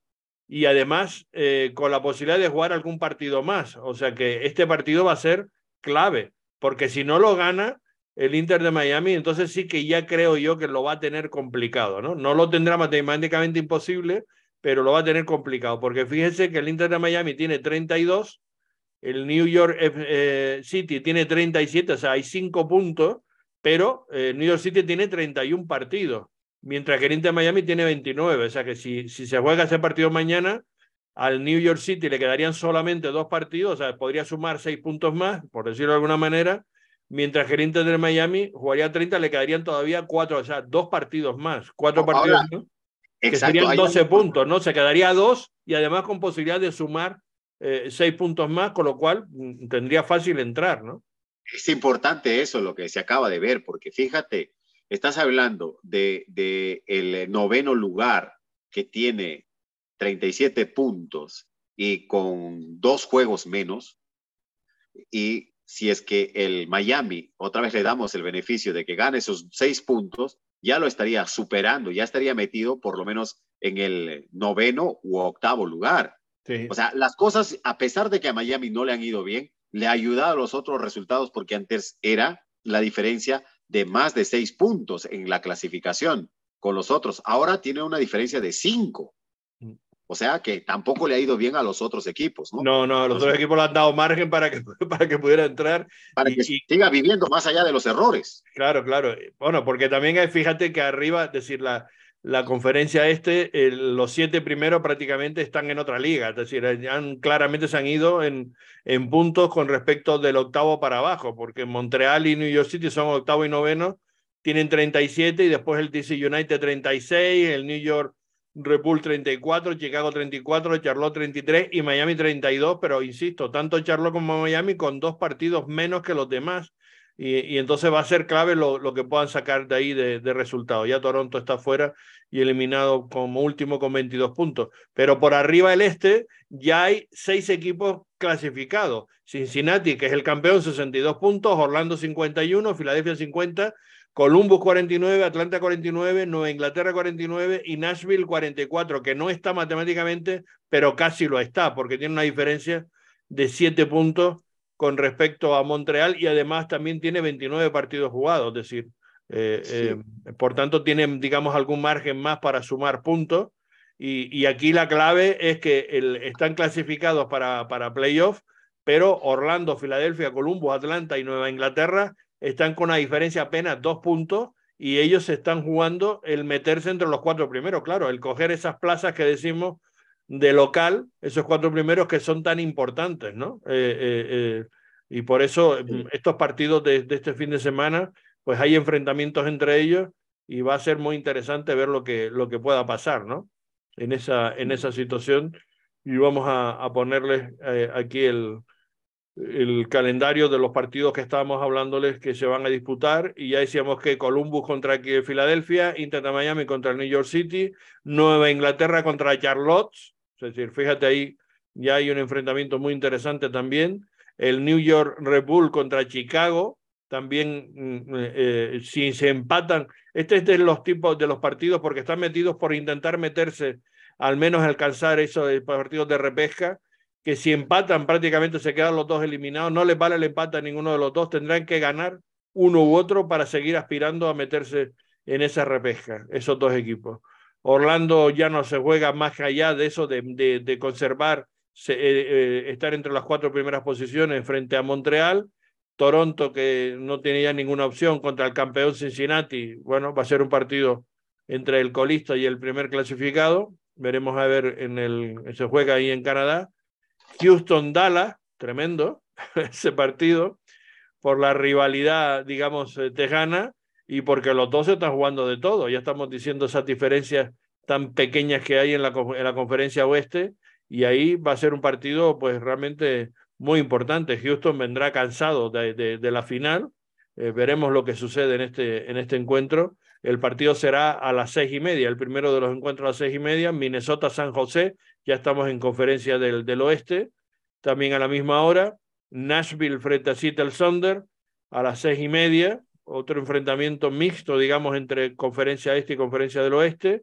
A: y además eh, con la posibilidad de jugar algún partido más. O sea que este partido va a ser clave, porque si no lo gana el Inter de Miami, entonces sí que ya creo yo que lo va a tener complicado, ¿no? No lo tendrá matemáticamente imposible, pero lo va a tener complicado, porque fíjense que el Inter de Miami tiene 32, el New York eh, City tiene 37, o sea, hay cinco puntos, pero eh, New York City tiene 31 partidos mientras que el Inter Miami tiene 29. O sea que si, si se juega ese partido mañana, al New York City le quedarían solamente dos partidos, o sea, podría sumar seis puntos más, por decirlo de alguna manera, mientras que el Inter de Miami jugaría 30, le quedarían todavía cuatro, o sea, dos partidos más, cuatro partidos más, que serían 12 puntos, ¿no? Se quedaría dos y además con posibilidad de sumar eh, seis puntos más, con lo cual mm, tendría fácil entrar, ¿no?
E: Es importante eso, lo que se acaba de ver, porque fíjate, Estás hablando de, de el noveno lugar que tiene 37 puntos y con dos juegos menos. y si es que el Miami, otra vez le damos el beneficio de que gane esos seis puntos, ya lo estaría superando, ya estaría metido por lo menos en el noveno u octavo lugar. O sea, las cosas, a pesar de que a Miami no le han ido bien, le ha ayudado a los otros resultados porque antes era la diferencia de más de seis puntos en la clasificación con los otros. Ahora tiene una diferencia de cinco. Mm. O sea que tampoco le ha ido bien a los otros equipos, ¿no?
A: No, no, los otros equipos le han dado margen para que, para que pudiera entrar.
E: Para que siga viviendo más allá de los errores.
A: Claro, claro. Bueno, porque también fíjate que arriba, es decir, la, la conferencia este, los siete primeros prácticamente están en otra liga, es decir, han, claramente se han ido en, en puntos con respecto del octavo para abajo, porque Montreal y New York City son octavo y noveno, tienen 37 y después el DC United 36, el New York Red Bull 34, Chicago 34, Charlotte 33 y Miami 32, pero insisto, tanto Charlotte como Miami con dos partidos menos que los demás. Y, entonces va a ser clave lo, lo que puedan sacar de ahí de, de resultados. Ya Toronto está fuera y eliminado como último con 22 puntos. Pero por arriba del este ya hay seis equipos clasificados. Cincinnati, que es el campeón, 62 puntos, Orlando 51, Filadelfia 50, Columbus 49, Atlanta 49, Nueva Inglaterra 49 y Nashville 44, que no está matemáticamente, pero casi lo está, porque tiene una diferencia de 7 puntos con respecto a Montreal y además también tiene 29 partidos jugados, es decir, eh, eh, por tanto tiene, digamos, algún margen más para sumar puntos. Y, y aquí la clave es que el, están clasificados para, para playoff, pero Orlando, Filadelfia, Columbus, Atlanta y Nueva Inglaterra están con una diferencia apenas dos puntos y ellos están jugando el meterse entre los cuatro primeros. Claro, el coger esas plazas que decimos de local, esos cuatro primeros que son tan importantes, ¿no? Eh, eh, eh, y por eso mm, estos partidos de, de, este fin de semana, pues hay enfrentamientos entre ellos y va a ser muy interesante ver lo que, lo que pueda pasar, ¿no? En esa, en esa situación. Y vamos a, a ponerles aquí el, el calendario de los partidos que estábamos hablándoles que se van a disputar y ya decíamos que Columbus contra Filadelfia, Inter de Miami contra el New York City, Nueva Inglaterra contra Charlotte, es decir, fíjate ahí, ya hay un enfrentamiento muy interesante también. El New York Red Bull contra Chicago, también mm, eh, si se empatan, este es de los tipos de los partidos porque están metidos por intentar meterse, al menos alcanzar esos partidos de repesca, que si empatan prácticamente se quedan los dos eliminados, no les vale el empate a ninguno de los dos, tendrán que ganar uno u otro para seguir aspirando a meterse en esa repesca, esos dos equipos. Orlando ya no se juega más allá de eso, de, de, conservar, eh, eh, estar entre las cuatro primeras posiciones frente a Montreal. Toronto, que no tenía ninguna opción contra el campeón Cincinnati, bueno, va a ser un partido entre el colista y el primer clasificado. Veremos a ver en el, se juega ahí en Canadá. Houston Dallas, tremendo ese partido, por la rivalidad, digamos, eh, tejana y porque los dos están jugando de todo. Ya estamos diciendo esas diferencias tan pequeñas que hay en la, en la conferencia oeste y ahí va a ser un partido pues realmente muy importante. Houston vendrá cansado de, de, la final. Eh, veremos lo que sucede en este, en este encuentro. El partido será a las seis y media, el primero de los encuentros a las seis y media, Minnesota-San José, ya estamos en conferencia del, del oeste, también a la misma hora, Nashville frente a Seattle Thunder a las seis y media, otro enfrentamiento mixto, digamos, entre Conferencia Este y Conferencia del Oeste,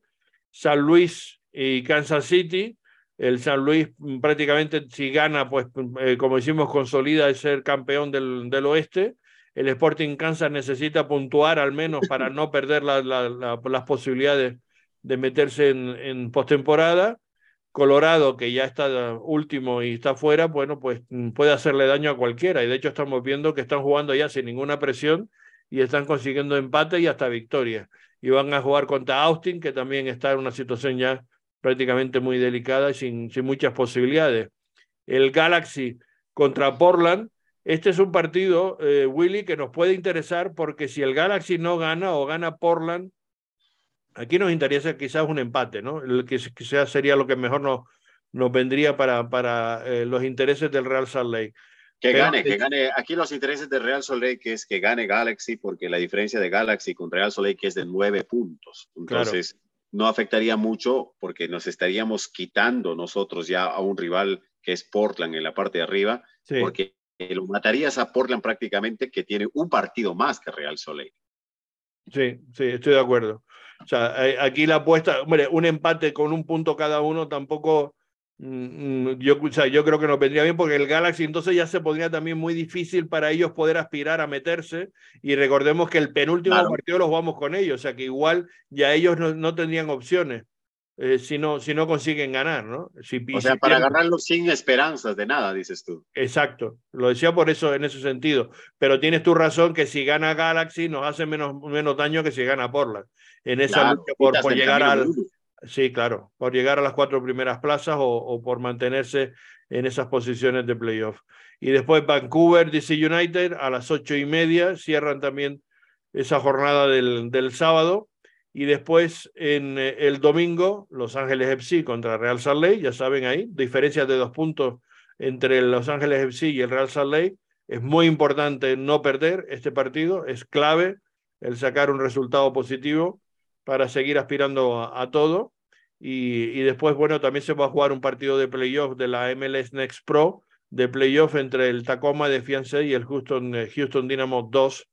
A: San Luis y Kansas City. El San Luis mm, prácticamente si gana, pues eh, como decimos, consolida de ser campeón del, del Oeste. El Sporting Kansas necesita puntuar al menos para no perder la, la, las posibilidades de meterse en, en postemporada. Colorado, que ya está último y está fuera, bueno, pues mm, puede hacerle daño a cualquiera. Y de hecho estamos viendo que están jugando ya sin ninguna presión y están consiguiendo empate y hasta victoria. Y van a jugar contra Austin, que también está en una situación ya prácticamente muy delicada y sin, sin muchas posibilidades. El Galaxy contra Portland. Este es un partido, eh, Willy, que nos puede interesar porque si el Galaxy no gana o gana Portland, aquí nos interesa quizás un empate, ¿no? El que quizás sería lo que mejor nos, nos vendría para, para eh, los intereses del Real Salt Lake.
E: Que gane, que gane. Aquí los intereses del Real Salt Lake es que gane Galaxy, porque la diferencia de Galaxy con Real Salt Lake es de nueve puntos. Entonces, no afectaría mucho porque nos estaríamos quitando nosotros ya a un rival que es Portland en la parte de arriba, porque lo matarías a Portland prácticamente, que tiene un partido más que Real Soleil.
A: Sí, sí, estoy de acuerdo. O sea, aquí la apuesta, hombre, un empate con un punto cada uno tampoco, yo, o sea, yo creo que nos vendría bien porque el Galaxy entonces ya se pondría también muy difícil para ellos poder aspirar a meterse y recordemos que el penúltimo partido los vamos con ellos, o sea que igual ya ellos no, no tendrían opciones. Eh, si, no, si no consiguen ganar, ¿no? Si,
E: o sea, para ganarlo sin esperanzas de nada, dices tú.
A: Exacto, lo decía por eso, en ese sentido. Pero tienes tu razón que si gana Galaxy nos hace menos, menos daño que si gana Portland. En esa lucha por, por llegar al... Sí, claro, por llegar a las cuatro primeras plazas o, por mantenerse en esas posiciones de playoff. Y después Vancouver, DC United, a las ocho y media, cierran también esa jornada del, del sábado y después en eh, el domingo, Los Ángeles FC contra Real Salt Lake, ya saben ahí, diferencias de dos puntos entre Los Ángeles FC y el Real Salt Lake. Es muy importante no perder este partido, es clave el sacar un resultado positivo para seguir aspirando a, todo. Y, y, después, bueno, también se va a jugar un partido de playoff de la MLS Next Pro, de playoff entre el Tacoma de Fiancé y el Houston, eh, Houston Dynamo 2.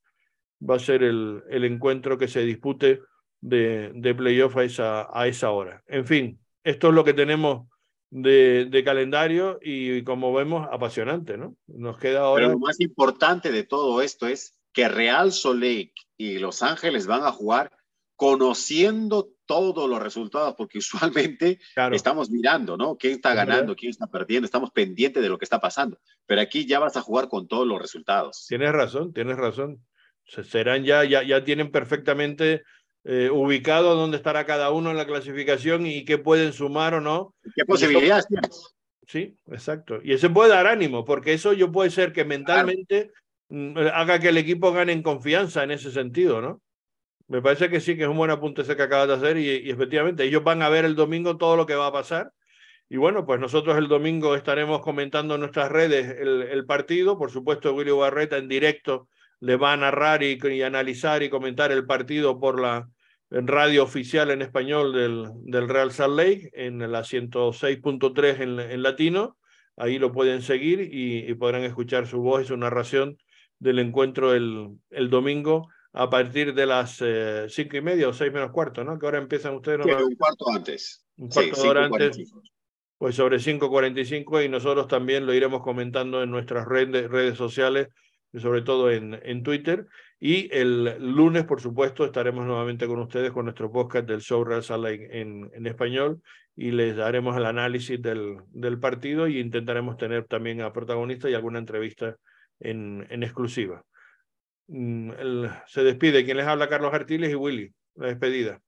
A: Va a ser el, el encuentro que se dispute de, de playoff a esa, a esa hora. En fin, esto es lo que tenemos de, de, calendario y como vemos, apasionante, ¿no? Nos queda ahora.
E: Pero lo más importante de todo esto es que Real Soleil y Los Ángeles van a jugar conociendo todos los resultados, porque usualmente estamos mirando, ¿no? ¿Quién está ganando? ¿Quién está perdiendo? Estamos pendientes de lo que está pasando. Pero aquí ya vas a jugar con todos los resultados.
A: Tienes razón, tienes razón. Serán ya, ya, ya tienen perfectamente eh, ubicado dónde estará cada uno en la clasificación y qué pueden sumar o no.
E: ¿Qué posibilidades tienes?
A: Sí, exacto. Y eso puede dar ánimo, porque eso yo puede ser que mentalmente mm, haga que el equipo gane en confianza en ese sentido, ¿no? Me parece que sí, que es un buen apunte ese que acabas de hacer y, efectivamente ellos van a ver el domingo todo lo que va a pasar. Y bueno, pues nosotros el domingo estaremos comentando en nuestras redes el, partido. Por supuesto, Willy Barreta en directo le va a narrar y, analizar y comentar el partido por la radio oficial en español del, del Real Salt Lake, en la 106.3 en, en, latino. Ahí lo pueden seguir y, y, podrán escuchar su voz y su narración del encuentro el, el domingo a partir de las eh, cinco y media o seis menos cuarto, ¿no? Que ahora empiezan ustedes.
E: ¿no? Sí, un cuarto antes.
A: Un cuarto sí, hora antes. Pues sobre 5.45 y nosotros también lo iremos comentando en nuestras redes, redes sociales sobre todo en, en Twitter. Y el lunes, por supuesto, estaremos nuevamente con ustedes con nuestro podcast del show Real Sala en, en, español y les daremos el análisis del, del partido y intentaremos tener también a protagonistas y alguna entrevista en, en exclusiva. Mm, el, se despide quien les habla, Carlos Artiles y Willy. La despedida.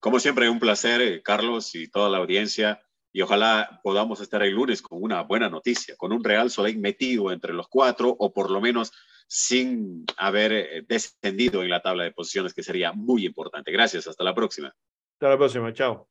E: Como siempre, un placer, eh, Carlos, y toda la audiencia y ojalá podamos estar el lunes con una buena noticia, con un Real Soleil metido entre los cuatro o por lo menos sin haber eh, descendido en la tabla de posiciones, que sería muy importante. Gracias, hasta la próxima.
A: Hasta la próxima, chao.